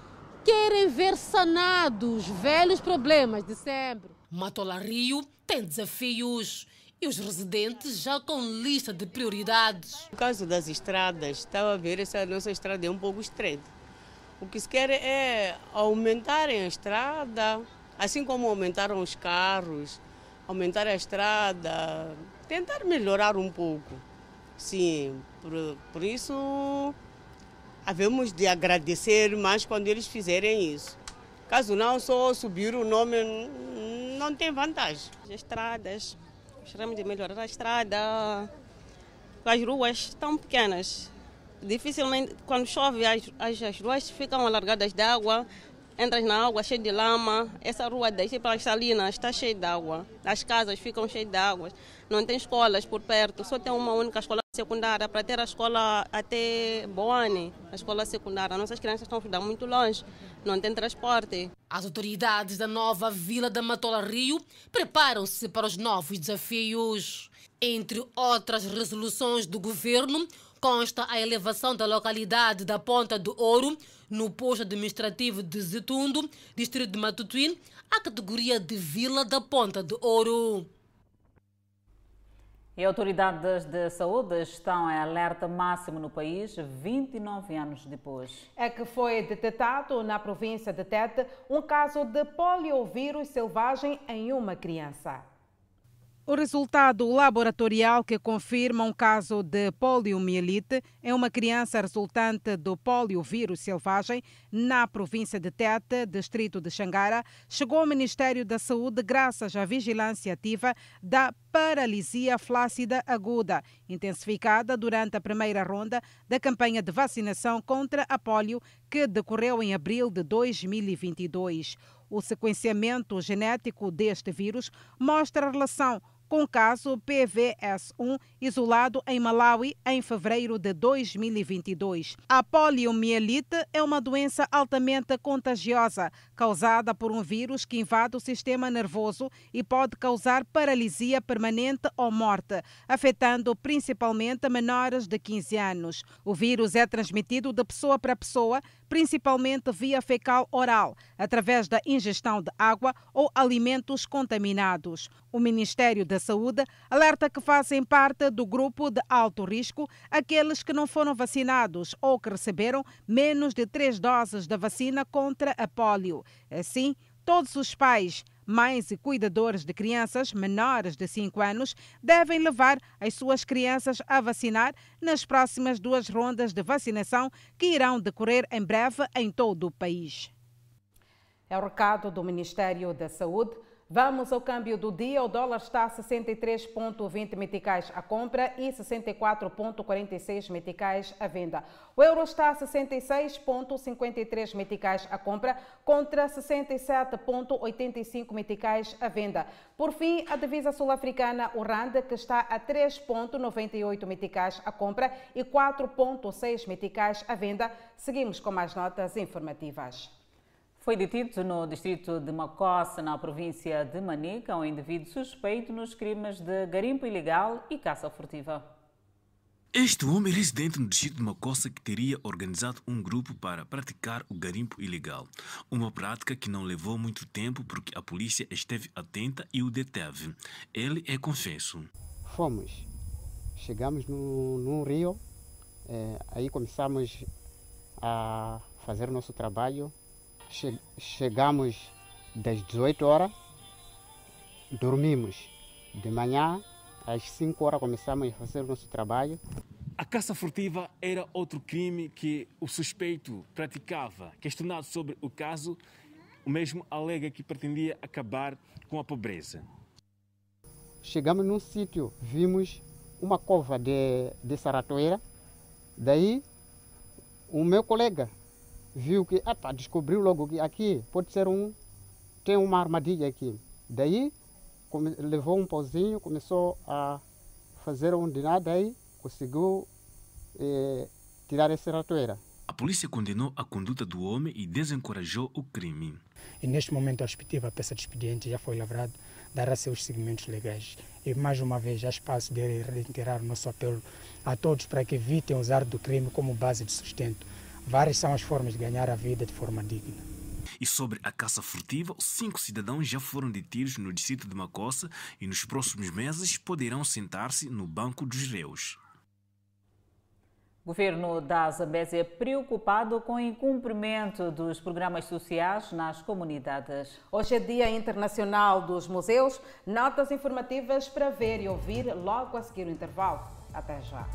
querem ver sanados velhos problemas de sempre. Matola Rio tem desafios e os residentes já com lista de prioridades. No caso das estradas, estava a ver essa nossa estrada é um pouco estreita. O que se quer é aumentarem a estrada, assim como aumentaram os carros, aumentar a estrada, tentar melhorar um pouco. Sim, por, por isso havemos de agradecer mais quando eles fizerem isso. Caso não, só subir o nome não tem vantagem. As estradas, gostaríamos de melhorar a estrada. As ruas estão pequenas. Dificilmente, quando chove, as, as, as ruas ficam alargadas de água. Entras na água cheia de lama. Essa rua daí para as salinas está cheia de água. As casas ficam cheias de água. Não tem escolas por perto, só tem uma única escola secundária para ter a escola até Boane, a escola secundária. Nossas crianças estão a estudar muito longe, não tem transporte. As autoridades da nova Vila da Matola Rio preparam-se para os novos desafios. Entre outras resoluções do governo, consta a elevação da localidade da Ponta do Ouro, no posto administrativo de Zitundo, distrito de Matutuíne, à categoria de Vila da Ponta do Ouro. E autoridades de saúde estão em alerta máximo no país 29 anos depois. É que foi detectado na província de Tete um caso de poliovírus selvagem em uma criança. O resultado laboratorial que confirma um caso de poliomielite em uma criança resultante do poliovírus selvagem na província de Tete, distrito de Xangara, chegou ao Ministério da Saúde graças à vigilância ativa da paralisia flácida aguda, intensificada durante a primeira ronda da campanha de vacinação contra a polio que decorreu em abril de 2022. O sequenciamento genético deste vírus mostra a relação com o caso PVS1 isolado em Malawi em fevereiro de 2022. A poliomielite é uma doença altamente contagiosa, causada por um vírus que invade o sistema nervoso e pode causar paralisia permanente ou morte, afetando principalmente menores de 15 anos. O vírus é transmitido de pessoa para pessoa, principalmente via fecal oral, através da ingestão de água ou alimentos contaminados. O Ministério da Saúde alerta que fazem parte do grupo de alto risco aqueles que não foram vacinados ou que receberam menos de três doses da vacina contra a polio. Assim, todos os pais, mães e cuidadores de crianças menores de 5 anos devem levar as suas crianças a vacinar nas próximas duas rondas de vacinação que irão decorrer em breve em todo o país. É o recado do Ministério da Saúde. Vamos ao câmbio do dia. O dólar está a 63,20 meticais à compra e 64,46 meticais à venda. O euro está a 66,53 meticais à compra contra 67,85 meticais à venda. Por fim, a divisa sul-africana, o RAND, que está a 3,98 meticais à compra e 4,6 meticais à venda. Seguimos com mais notas informativas. Foi detido no distrito de Macossa, na província de Manica, um indivíduo suspeito nos crimes de garimpo ilegal e caça furtiva. Este homem residente no distrito de Macossa que teria organizado um grupo para praticar o garimpo ilegal. Uma prática que não levou muito tempo porque a polícia esteve atenta e o deteve. Ele é confesso. Fomos. Chegamos no, no rio, é, aí começamos a fazer o nosso trabalho chegamos das 18 horas, dormimos. De manhã, às 5 horas, começamos a fazer o nosso trabalho. A caça furtiva era outro crime que o suspeito praticava. Questionado sobre o caso, o mesmo alega que pretendia acabar com a pobreza. Chegamos num sítio, vimos uma cova de, de saratoeira. Daí, o meu colega viu que, epa, descobriu logo que aqui pode ser um, tem uma armadilha aqui. Daí come, levou um pauzinho, começou a fazer um de nada aí, conseguiu eh, tirar essa ratoeira. A polícia condenou a conduta do homem e desencorajou o crime. E neste momento a respectiva peça de expediente já foi lavrada, dará seus segmentos legais. E mais uma vez já espaço de reiterar o nosso apelo a todos para que evitem usar do crime como base de sustento Várias são as formas de ganhar a vida de forma digna. E sobre a caça furtiva, cinco cidadãos já foram detidos no distrito de Macossa e nos próximos meses poderão sentar-se no banco dos réus. O governo da Zambésia é preocupado com o incumprimento dos programas sociais nas comunidades. Hoje é Dia Internacional dos Museus. Notas informativas para ver e ouvir logo a seguir o intervalo. Até já.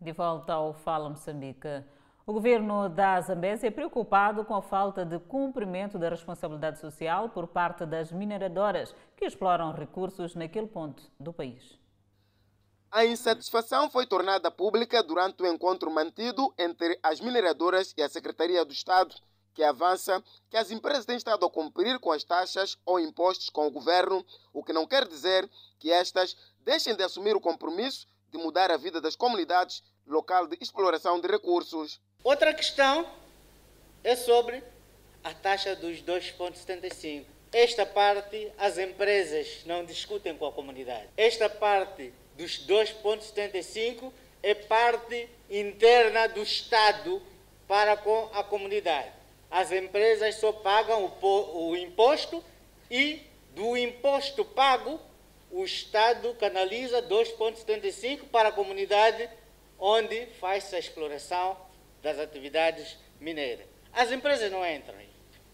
De volta ao Fala Moçambique. O governo da Zambésia é preocupado com a falta de cumprimento da responsabilidade social por parte das mineradoras que exploram recursos naquele ponto do país. A insatisfação foi tornada pública durante o encontro mantido entre as mineradoras e a Secretaria do Estado, que avança que as empresas têm estado a cumprir com as taxas ou impostos com o governo, o que não quer dizer que estas deixem de assumir o compromisso de mudar a vida das comunidades local de exploração de recursos. Outra questão é sobre a taxa dos 2,75. Esta parte as empresas não discutem com a comunidade. Esta parte dos 2,75 é parte interna do Estado para com a comunidade. As empresas só pagam o, o imposto e do imposto pago o Estado canaliza 2,75 para a comunidade onde faz-se a exploração das atividades mineiras. As empresas não entram.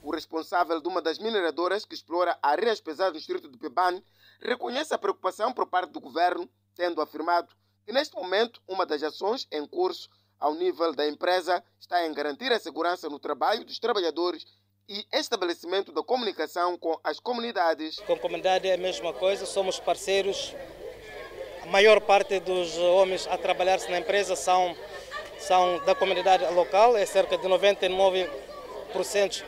O responsável de uma das mineradoras que explora areias pesadas no distrito de Peban reconhece a preocupação por parte do governo, tendo afirmado que neste momento uma das ações em curso ao nível da empresa está em garantir a segurança no trabalho dos trabalhadores e estabelecimento da comunicação com as comunidades. Com a comunidade é a mesma coisa, somos parceiros. A maior parte dos homens a trabalhar na empresa são, são da comunidade local, é cerca de 99%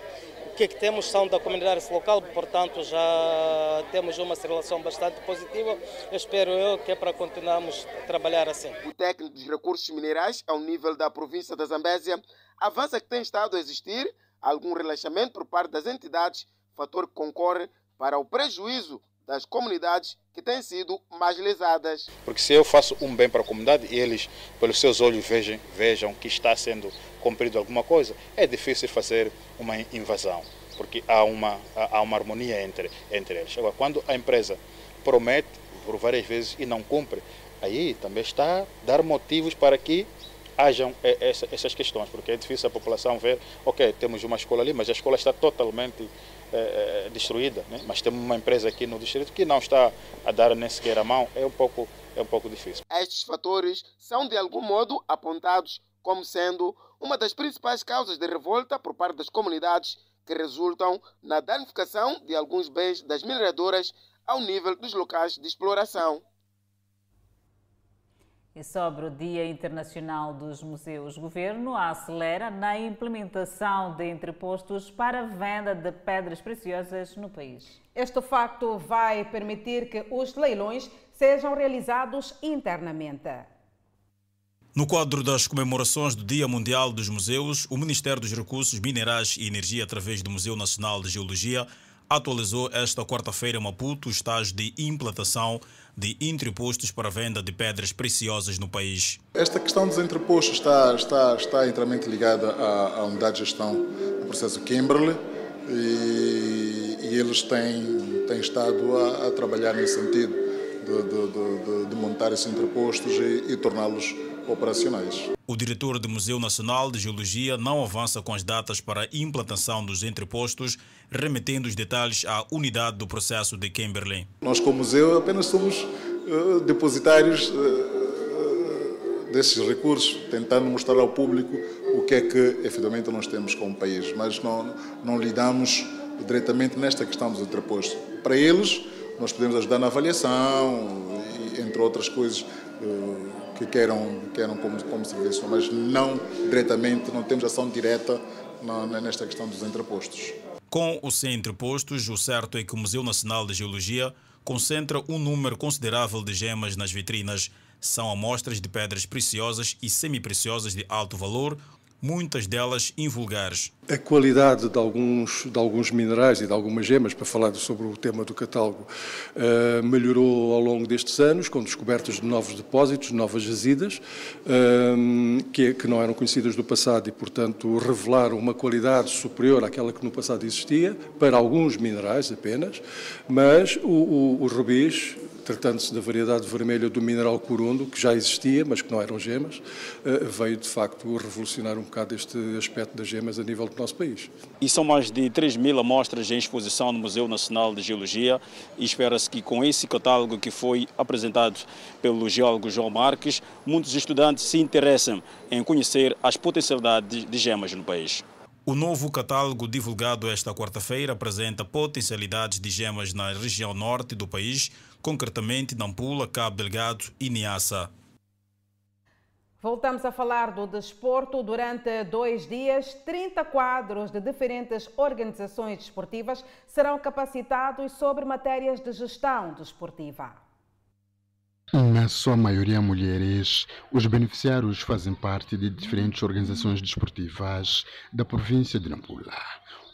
que, é que temos são da comunidade local, portanto já temos uma relação bastante positiva. Eu espero eu que é para continuarmos a trabalhar assim. O técnico dos recursos minerais ao nível da província da Zambésia avança que tem estado a existir algum relaxamento por parte das entidades, fator que concorre para o prejuízo das comunidades que têm sido mais lesadas. Porque se eu faço um bem para a comunidade e eles, pelos seus olhos, vejam, vejam que está sendo cumprido alguma coisa, é difícil fazer uma invasão, porque há uma, há uma harmonia entre, entre eles. Agora, quando a empresa promete por várias vezes e não cumpre, aí também está a dar motivos para que hajam essas questões, porque é difícil a população ver, ok, temos uma escola ali, mas a escola está totalmente é, destruída, né? mas temos uma empresa aqui no distrito que não está a dar nem sequer a mão, é um pouco, é um pouco difícil. Estes fatores são de algum modo apontados como sendo uma das principais causas de revolta por parte das comunidades que resultam na danificação de alguns bens das mineradoras ao nível dos locais de exploração. E sobre o Dia Internacional dos Museus, o governo acelera na implementação de entrepostos para a venda de pedras preciosas no país. Este facto vai permitir que os leilões sejam realizados internamente. No quadro das comemorações do Dia Mundial dos Museus, o Ministério dos Recursos Minerais e Energia, através do Museu Nacional de Geologia, atualizou esta quarta-feira Maputo o estágio de implantação de entrepostos para venda de pedras preciosas no país. Esta questão dos entrepostos está, está, está inteiramente ligada à, à unidade de gestão do processo Kimberley e, e eles têm, têm estado a, a trabalhar nesse sentido de, de, de, de montar esses entrepostos e, e torná-los operacionais. O diretor do Museu Nacional de Geologia não avança com as datas para a implantação dos entrepostos, remetendo os detalhes à unidade do processo de Kimberley. Nós, como museu, apenas somos uh, depositários uh, desses recursos, tentando mostrar ao público o que é que efetivamente nós temos como país, mas não, não lidamos diretamente nesta questão dos entrepostos. Para eles, nós podemos ajudar na avaliação, entre outras coisas. Uh, que queiram, queiram como, como serviço, mas não diretamente, não temos ação direta nesta questão dos entrepostos. Com sem entrepostos, o certo é que o Museu Nacional de Geologia concentra um número considerável de gemas nas vitrinas. São amostras de pedras preciosas e semi-preciosas de alto valor, muitas delas invulgares. A qualidade de alguns, de alguns minerais e de algumas gemas, para falar sobre o tema do catálogo, uh, melhorou ao longo destes anos, com descobertas de novos depósitos, novas jazidas, uh, que, que, não eram conhecidas do passado e, portanto, revelaram uma qualidade superior àquela que no passado existia, para alguns minerais apenas, mas o, o rubis tratando-se da variedade vermelha do mineral corundo, que já existia, mas que não eram gemas, eh, veio de facto revolucionar um bocado este aspecto das gemas a nível do nosso país. E são mais de 3 mil amostras em exposição no Museu Nacional de Geologia e espera-se que com esse catálogo que foi apresentado pelo geólogo João Marques, muitos estudantes se interessem em conhecer as potencialidades de gemas no país. O novo catálogo divulgado esta quarta-feira apresenta potencialidades de gemas na região norte do país, concretamente Nampula, Cabo Delgado e Niassa. Voltamos a falar do desporto. Durante dois dias, 30 quadros de diferentes organizações desportivas serão capacitados sobre matérias de gestão desportiva. Na sua maioria mulheres, os beneficiários fazem parte de diferentes organizações desportivas da província de Nampula.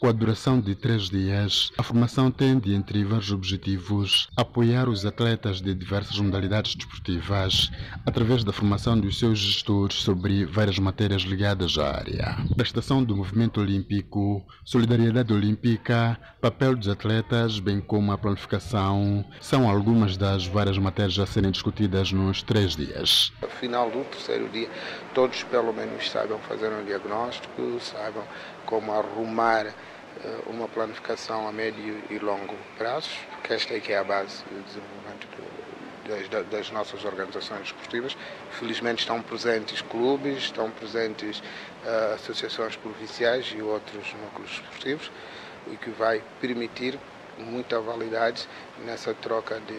Com a duração de três dias, a formação tende, entre vários objetivos, apoiar os atletas de diversas modalidades desportivas através da formação dos seus gestores sobre várias matérias ligadas à área. Prestação do movimento olímpico, solidariedade olímpica, papel dos atletas, bem como a planificação, são algumas das várias matérias a serem discutidas nos três dias. No final do terceiro dia, todos pelo menos saibam fazer um diagnóstico, saibam como arrumar uma planificação a médio e longo prazo, porque esta é que é a base do desenvolvimento das, das, nossas organizações esportivas. Felizmente estão presentes clubes, estão presentes uh, associações provinciais e outros núcleos esportivos, o que vai permitir muita validade nessa troca de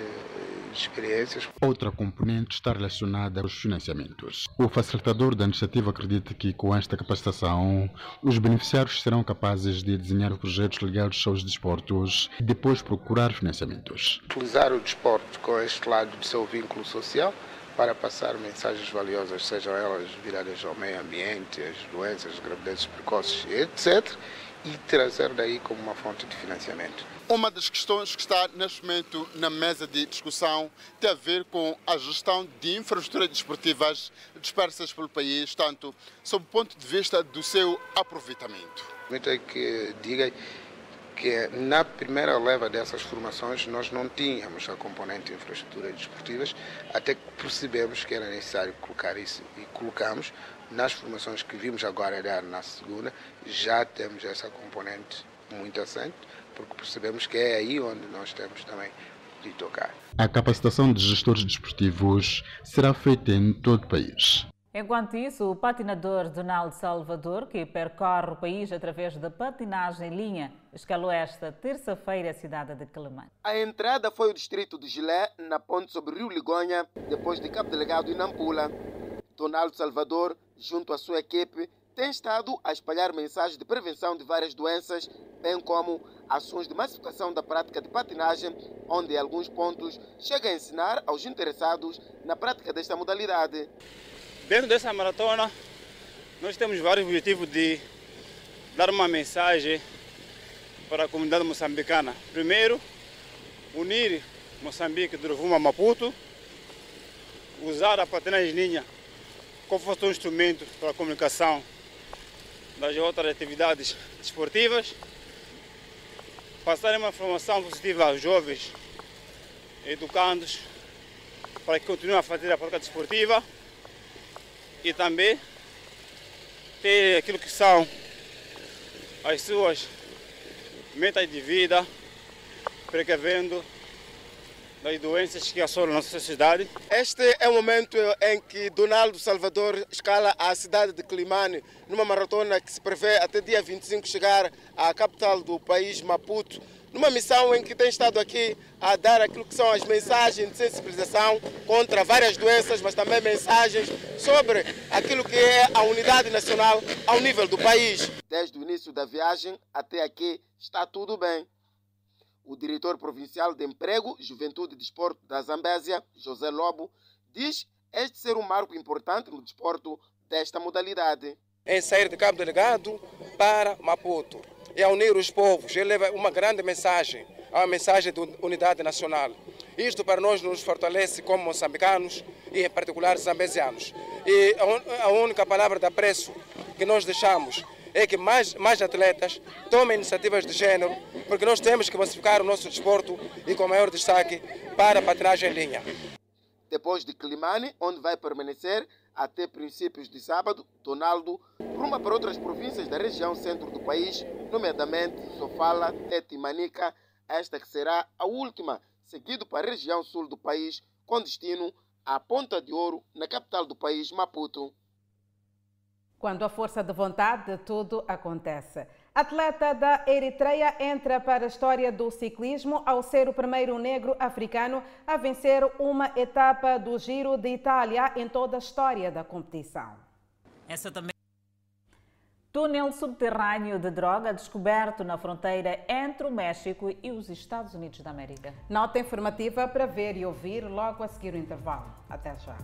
Outra componente está relacionada aos financiamentos. O facilitador da iniciativa acredita que com esta capacitação, os beneficiários serão capazes de desenhar projetos ligados aos desportos e depois procurar financiamentos. Utilizar o desporto com este lado do seu vínculo social para passar mensagens valiosas, sejam elas viradas ao meio ambiente, as doenças, as gravidezes precoces, etc., e trazer daí como uma fonte de financiamento. Uma das questões que está neste momento na mesa de discussão tem a ver com a gestão de infraestruturas desportivas dispersas pelo país, tanto sob o ponto de vista do seu aproveitamento. É que diga que na primeira leva dessas formações nós não tínhamos a componente de infraestruturas desportivas, até que percebemos que era necessário colocar isso e colocamos nas formações que vimos agora dar na segunda, já temos essa componente muito assente porque percebemos que é aí onde nós temos também de tocar. A capacitação de gestores desportivos será feita em todo o país. Enquanto isso, o patinador Donaldo Salvador, que percorre o país através da patinagem em linha, escalou esta terça-feira a cidade de Quelimane. A entrada foi o distrito de Gilé, na ponte sobre o Rio Ligonha, depois de Cabo Delegado e Nampula. Donaldo Salvador, junto à sua equipe, tem estado a espalhar mensagens de prevenção de várias doenças, bem como ações de massificação da prática de patinagem, onde em alguns pontos chega a ensinar aos interessados na prática desta modalidade. Dentro dessa maratona, nós temos vários objetivos de dar uma mensagem para a comunidade moçambicana. Primeiro, unir Moçambique do Rovuma a Maputo, usar a patinagem linha como fosse um instrumento para a comunicação das outras atividades desportivas, passar uma informação positiva aos jovens educandos para que continuem a fazer a prática desportiva e também ter aquilo que são as suas metas de vida, precavendo das doenças que assolam a nossa sociedade. Este é o momento em que Donaldo Salvador escala a cidade de Climane numa maratona que se prevê até dia 25 chegar à capital do país, Maputo, numa missão em que tem estado aqui a dar aquilo que são as mensagens de sensibilização contra várias doenças, mas também mensagens sobre aquilo que é a unidade nacional ao nível do país. Desde o início da viagem até aqui está tudo bem. O diretor provincial de Emprego, Juventude e Desporto da Zambésia, José Lobo, diz este ser um marco importante no desporto desta modalidade. Em sair de Cabo Delegado para Maputo e a unir os povos, ele leva uma grande mensagem, uma mensagem de unidade nacional. Isto para nós nos fortalece como moçambicanos e em particular zambesianos. E a única palavra de apreço que nós deixamos é que mais, mais atletas tomem iniciativas de género, porque nós temos que massificar o nosso desporto e com maior destaque para a patinagem em linha. Depois de Climane, onde vai permanecer até princípios de sábado, Donaldo ruma para outras províncias da região centro do país, nomeadamente Sofala, Tete e Manica, esta que será a última, seguido para a região sul do país, com destino à Ponta de Ouro, na capital do país, Maputo. Quando a força de vontade, tudo acontece. Atleta da Eritreia entra para a história do ciclismo ao ser o primeiro negro africano a vencer uma etapa do Giro de Itália em toda a história da competição. Essa também. Túnel subterrâneo de droga descoberto na fronteira entre o México e os Estados Unidos da América. Nota informativa para ver e ouvir logo a seguir o intervalo. Até já.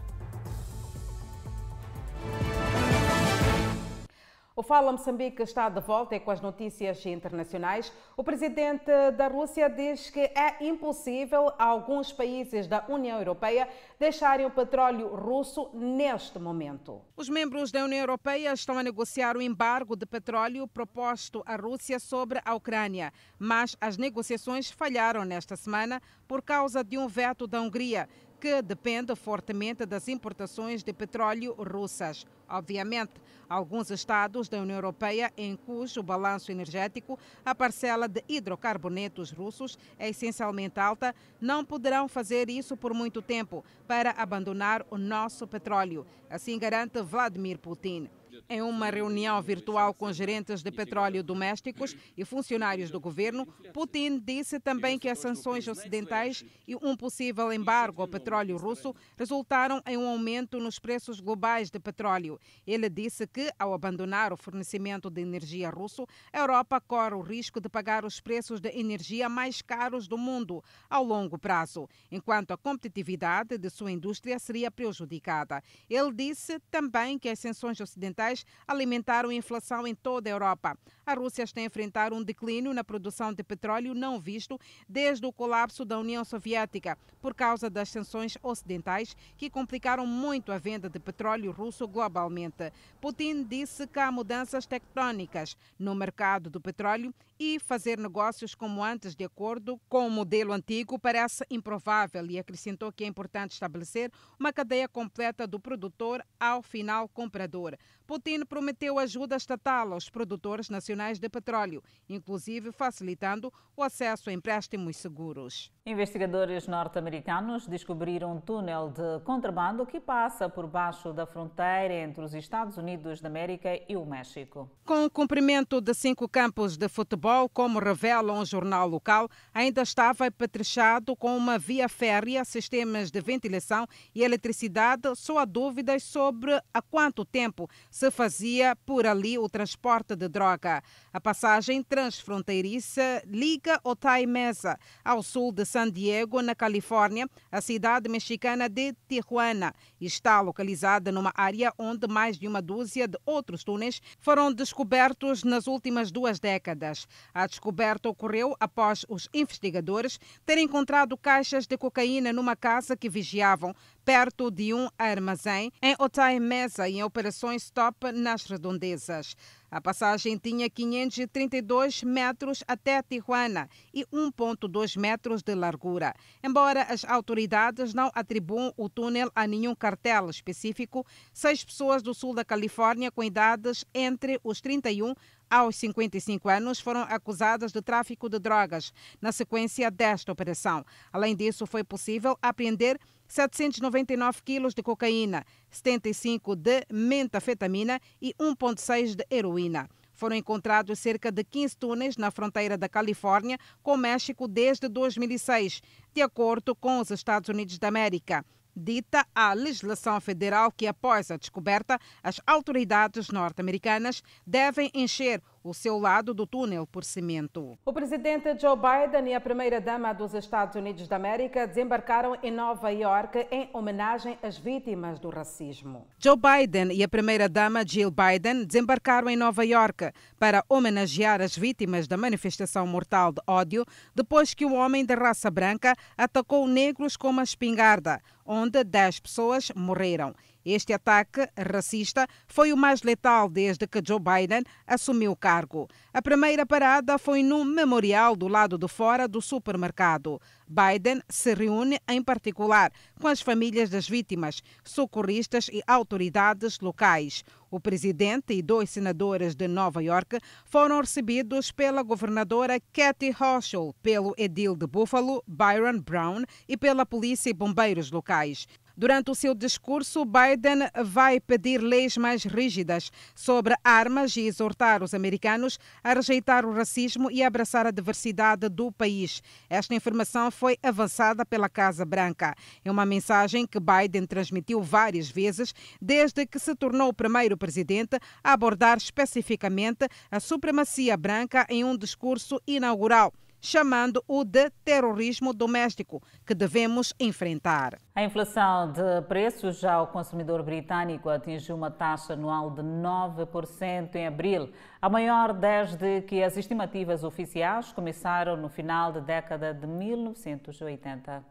O Fala Moçambique está de volta com as notícias internacionais. O presidente da Rússia diz que é impossível alguns países da União Europeia deixarem o petróleo russo neste momento. Os membros da União Europeia estão a negociar o embargo de petróleo proposto à Rússia sobre a Ucrânia, mas as negociações falharam nesta semana por causa de um veto da Hungria que depende fortemente das importações de petróleo russas. Obviamente, alguns estados da União Europeia em cujo balanço energético a parcela de hidrocarbonetos russos é essencialmente alta, não poderão fazer isso por muito tempo para abandonar o nosso petróleo. Assim garante Vladimir Putin. Em uma reunião virtual com gerentes de petróleo domésticos e funcionários do governo, Putin disse também que as sanções ocidentais e um possível embargo ao petróleo russo resultaram em um aumento nos preços globais de petróleo. Ele disse que, ao abandonar o fornecimento de energia russo, a Europa corre o risco de pagar os preços de energia mais caros do mundo ao longo prazo, enquanto a competitividade de sua indústria seria prejudicada. Ele disse também que as sanções ocidentais alimentaram a inflação em toda a Europa. A Rússia está a enfrentar um declínio na produção de petróleo não visto desde o colapso da União Soviética, por causa das sanções ocidentais que complicaram muito a venda de petróleo russo globalmente. Putin disse que há mudanças tectônicas no mercado do petróleo e fazer negócios como antes, de acordo com o modelo antigo, parece improvável e acrescentou que é importante estabelecer uma cadeia completa do produtor ao final comprador. Putin prometeu ajuda estatal aos produtores nacionais internacionais de petróleo, inclusive facilitando o acesso a empréstimos seguros. Investigadores norte-americanos descobriram um túnel de contrabando que passa por baixo da fronteira entre os Estados Unidos da América e o México. Com o cumprimento de cinco campos de futebol, como revela um jornal local, ainda estava apetrechado com uma via férrea, sistemas de ventilação e eletricidade. Só há dúvidas sobre há quanto tempo se fazia por ali o transporte de droga. A passagem transfronteiriça liga Otay Mesa, ao sul de San Diego, na Califórnia, a cidade mexicana de Tijuana. Está localizada numa área onde mais de uma dúzia de outros túneis foram descobertos nas últimas duas décadas. A descoberta ocorreu após os investigadores terem encontrado caixas de cocaína numa casa que vigiavam perto de um armazém em Otay Mesa em operações stop nas redondezas. A passagem tinha 532 metros até Tijuana e 1,2 metros de largura. Embora as autoridades não atribuam o túnel a nenhum cartel específico, seis pessoas do sul da Califórnia com idades entre os 31 aos 55 anos foram acusadas de tráfico de drogas na sequência desta operação. Além disso, foi possível apreender 799 quilos de cocaína, 75 de metafetamina e 1,6 de heroína. Foram encontrados cerca de 15 túneis na fronteira da Califórnia com o México desde 2006, de acordo com os Estados Unidos da América dita a legislação federal que, após a descoberta, as autoridades norte-americanas devem encher o seu lado do túnel por cimento. O presidente Joe Biden e a primeira-dama dos Estados Unidos da América desembarcaram em Nova York em homenagem às vítimas do racismo. Joe Biden e a primeira-dama Jill Biden desembarcaram em Nova York para homenagear as vítimas da manifestação mortal de ódio depois que um homem de raça branca atacou negros com uma espingarda, onde 10 pessoas morreram. Este ataque racista foi o mais letal desde que Joe Biden assumiu o cargo. A primeira parada foi no memorial do lado de fora do supermercado. Biden se reúne, em particular, com as famílias das vítimas, socorristas e autoridades locais. O presidente e dois senadores de Nova York foram recebidos pela governadora Kathy Hochul, pelo edil de Buffalo, Byron Brown, e pela polícia e bombeiros locais. Durante o seu discurso, Biden vai pedir leis mais rígidas sobre armas e exortar os americanos a rejeitar o racismo e abraçar a diversidade do país. Esta informação foi avançada pela Casa Branca. É uma mensagem que Biden transmitiu várias vezes desde que se tornou o primeiro presidente a abordar especificamente a supremacia branca em um discurso inaugural chamando-o de terrorismo doméstico que devemos enfrentar. A inflação de preços já ao consumidor britânico atingiu uma taxa anual de 9% em abril, a maior desde que as estimativas oficiais começaram no final da década de 1980.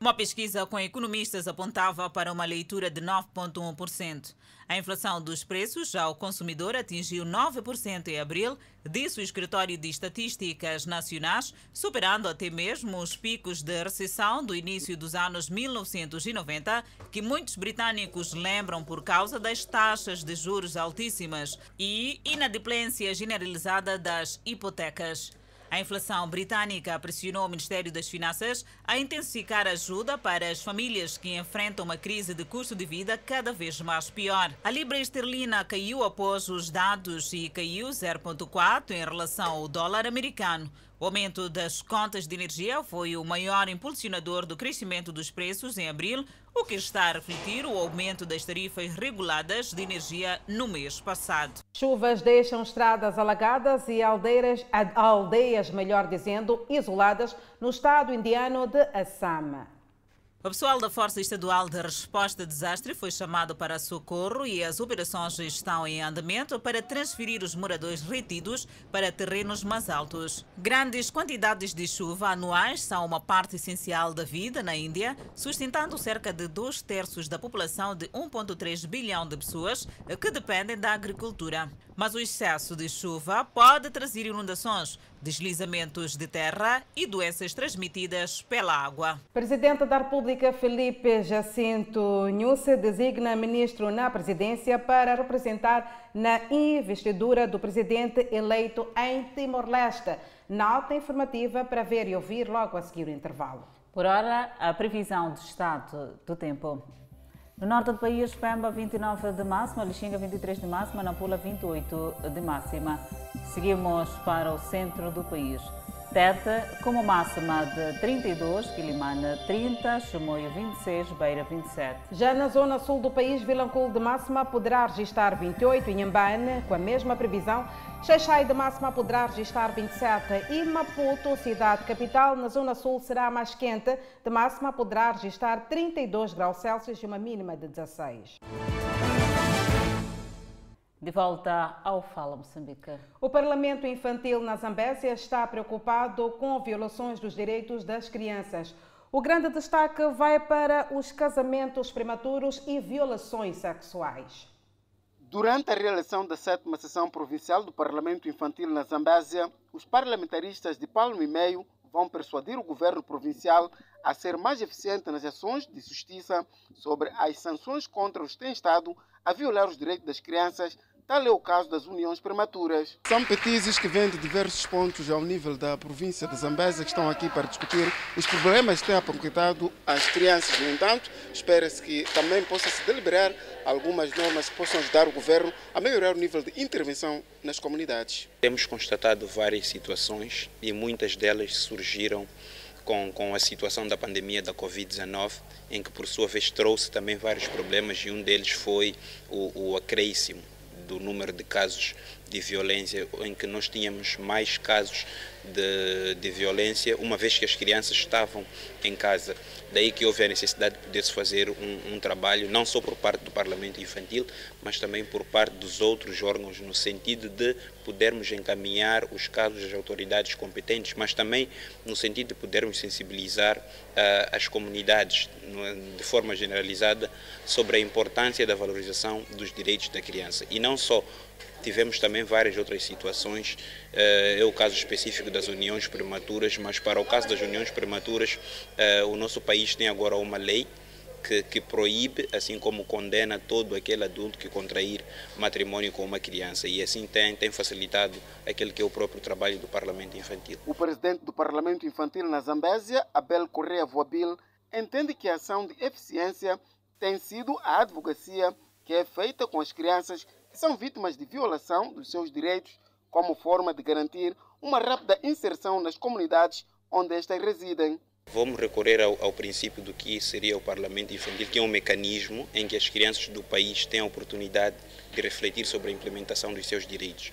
Uma pesquisa com economistas apontava para uma leitura de 9,1%. A inflação dos preços ao consumidor atingiu 9% em abril, disse o Escritório de Estatísticas Nacionais, superando até mesmo os picos de recessão do início dos anos 1990, que muitos britânicos lembram por causa das taxas de juros altíssimas e inadimplência generalizada das hipotecas. A inflação britânica pressionou o Ministério das Finanças a intensificar ajuda para as famílias que enfrentam uma crise de custo de vida cada vez mais pior. A libra esterlina caiu após os dados e caiu 0,4 em relação ao dólar americano. O aumento das contas de energia foi o maior impulsionador do crescimento dos preços em abril, o que está a refletir o aumento das tarifas reguladas de energia no mês passado. Chuvas deixam estradas alagadas e aldeias, aldeias melhor dizendo, isoladas no estado indiano de Assam. O pessoal da Força Estadual de Resposta a Desastre foi chamado para socorro e as operações estão em andamento para transferir os moradores retidos para terrenos mais altos. Grandes quantidades de chuva anuais são uma parte essencial da vida na Índia, sustentando cerca de dois terços da população de 1,3 bilhão de pessoas que dependem da agricultura. Mas o excesso de chuva pode trazer inundações, deslizamentos de terra e doenças transmitidas pela água. Presidente da República Felipe Jacinto Nhusse designa ministro na presidência para representar na investidura do presidente eleito em Timor-Leste. Nota informativa para ver e ouvir logo a seguir o intervalo. Por hora, a previsão do estado do tempo. No norte do país, Pemba 29 de máxima, Lixinga 23 de máxima, Nampula 28 de máxima. Seguimos para o centro do país. Tete, como máxima de 32, Quilimana 30, Chimoio 26, Beira 27. Já na zona sul do país, Vilanculo de máxima poderá registrar 28, Inhambane, com a mesma previsão, Xaixai de máxima poderá registrar 27 e Maputo, cidade capital, na zona sul será mais quente, de máxima poderá registrar 32 graus Celsius e uma mínima de 16. De volta ao Fala Moçambique. O Parlamento Infantil na Zambésia está preocupado com violações dos direitos das crianças. O grande destaque vai para os casamentos prematuros e violações sexuais. Durante a reeleição da sétima sessão provincial do Parlamento Infantil na Zambésia, os parlamentaristas de Palmo e Meio vão persuadir o governo provincial a ser mais eficiente nas ações de justiça sobre as sanções contra os que têm estado a violar os direitos das crianças Tal é o caso das uniões prematuras. São petizes que vêm de diversos pontos ao nível da província de Zambésia que estão aqui para discutir os problemas que têm apontado as crianças. No entanto, espera-se que também possa se deliberar algumas normas que possam ajudar o governo a melhorar o nível de intervenção nas comunidades. Temos constatado várias situações e muitas delas surgiram com, com a situação da pandemia da Covid-19, em que por sua vez trouxe também vários problemas e um deles foi o, o acréscimo do número de casos de violência, em que nós tínhamos mais casos de, de violência, uma vez que as crianças estavam em casa. Daí que houve a necessidade de poder-se fazer um, um, trabalho, não só por parte do Parlamento Infantil, mas também por parte dos outros órgãos, no sentido de podermos encaminhar os casos às autoridades competentes, mas também no sentido de podermos sensibilizar uh, as comunidades, de forma generalizada, sobre a importância da valorização dos direitos da criança. E não só Tivemos também várias outras situações, eh, é o caso específico das uniões prematuras, mas para o caso das uniões prematuras, eh, o nosso país tem agora uma lei que, que, proíbe, assim como condena todo aquele adulto que contrair matrimônio com uma criança. E assim tem, tem facilitado aquele que é o próprio trabalho do Parlamento Infantil. O presidente do Parlamento Infantil na Zambésia, Abel Correa Voabil, entende que a ação de eficiência tem sido a advocacia que é feita com as crianças são vítimas de violação dos seus direitos como forma de garantir uma rápida inserção nas comunidades onde estas residem. Vamos recorrer ao, ao, princípio do que seria o Parlamento Infantil, que é um mecanismo em que as crianças do país têm a oportunidade de refletir sobre a implementação dos seus direitos.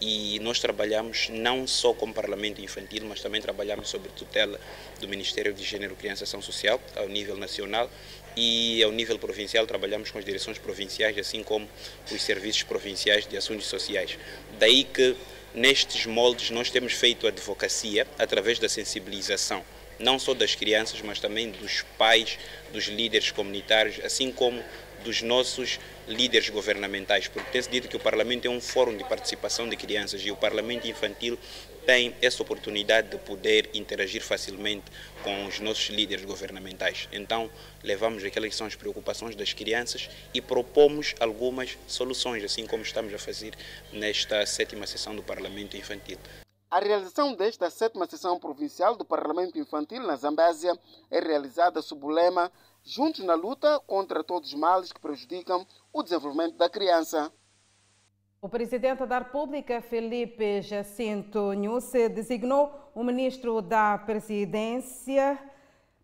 E nós trabalhamos não só com o Parlamento Infantil, mas também trabalhamos sobre tutela do Ministério de Gênero, Criança e Ação Social, ao nível nacional, e ao nível provincial trabalhamos com as direções provinciais, assim como os serviços provinciais de assuntos sociais. Daí que nestes moldes nós temos feito advocacia através da sensibilização, não só das crianças, mas também dos pais, dos líderes comunitários, assim como dos nossos líderes governamentais, porque tem-se dito que o Parlamento é um fórum de participação de crianças e o Parlamento Infantil tem essa oportunidade de poder interagir facilmente com os nossos líderes governamentais. Então, levamos aquelas que são as preocupações das crianças e propomos algumas soluções, assim como estamos a fazer nesta sétima sessão do Parlamento Infantil. A realização desta sétima sessão provincial do Parlamento Infantil na Zambésia é realizada sob o lema Juntos na luta contra todos os males que prejudicam o desenvolvimento da criança. O presidente da República, Felipe Jacinto Nhusse, designou o ministro da Presidência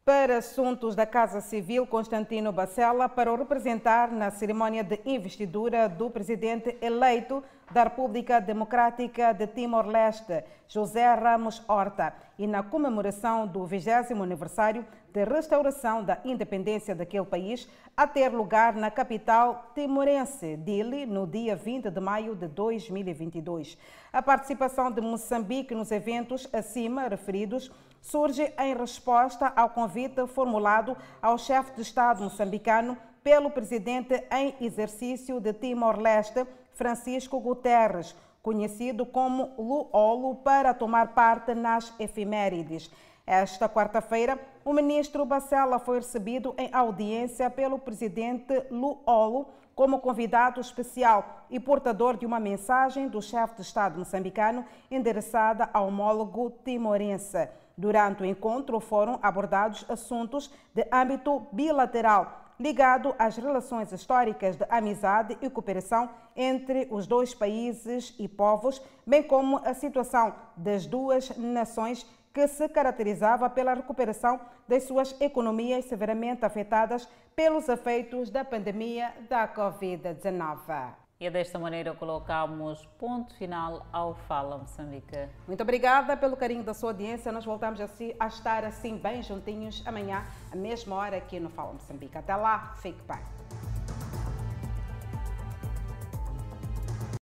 para Assuntos da Casa Civil, Constantino Bacella, para o representar na cerimônia de investidura do presidente eleito da República Democrática de Timor-Leste, José Ramos Horta, e na comemoração do 20 aniversário de restauração da independência daquele país, a ter lugar na capital timorense, Dili, no dia 20 de maio de 2022. A participação de Moçambique nos eventos acima referidos surge em resposta ao convite formulado ao chefe de Estado moçambicano pelo presidente em exercício de Timor-Leste, Francisco Guterres, conhecido como Luolo, para tomar parte nas efemérides. Esta quarta-feira, o ministro Bacela foi recebido em audiência pelo presidente Luolo como convidado especial e portador de uma mensagem do chefe de Estado moçambicano endereçada ao homólogo timorense. Durante o encontro foram abordados assuntos de âmbito bilateral ligado às relações históricas de amizade e cooperação entre os dois países e povos, bem como a situação das duas nações que se caracterizava pela recuperação das suas economias severamente afetadas pelos efeitos da pandemia da Covid-19. E é desta maneira colocamos ponto final ao Fala Moçambique. Muito obrigada pelo carinho da sua audiência. Nós voltamos assim, a estar assim bem juntinhos amanhã, à mesma hora aqui no Fala Moçambique. Até lá, fique bem.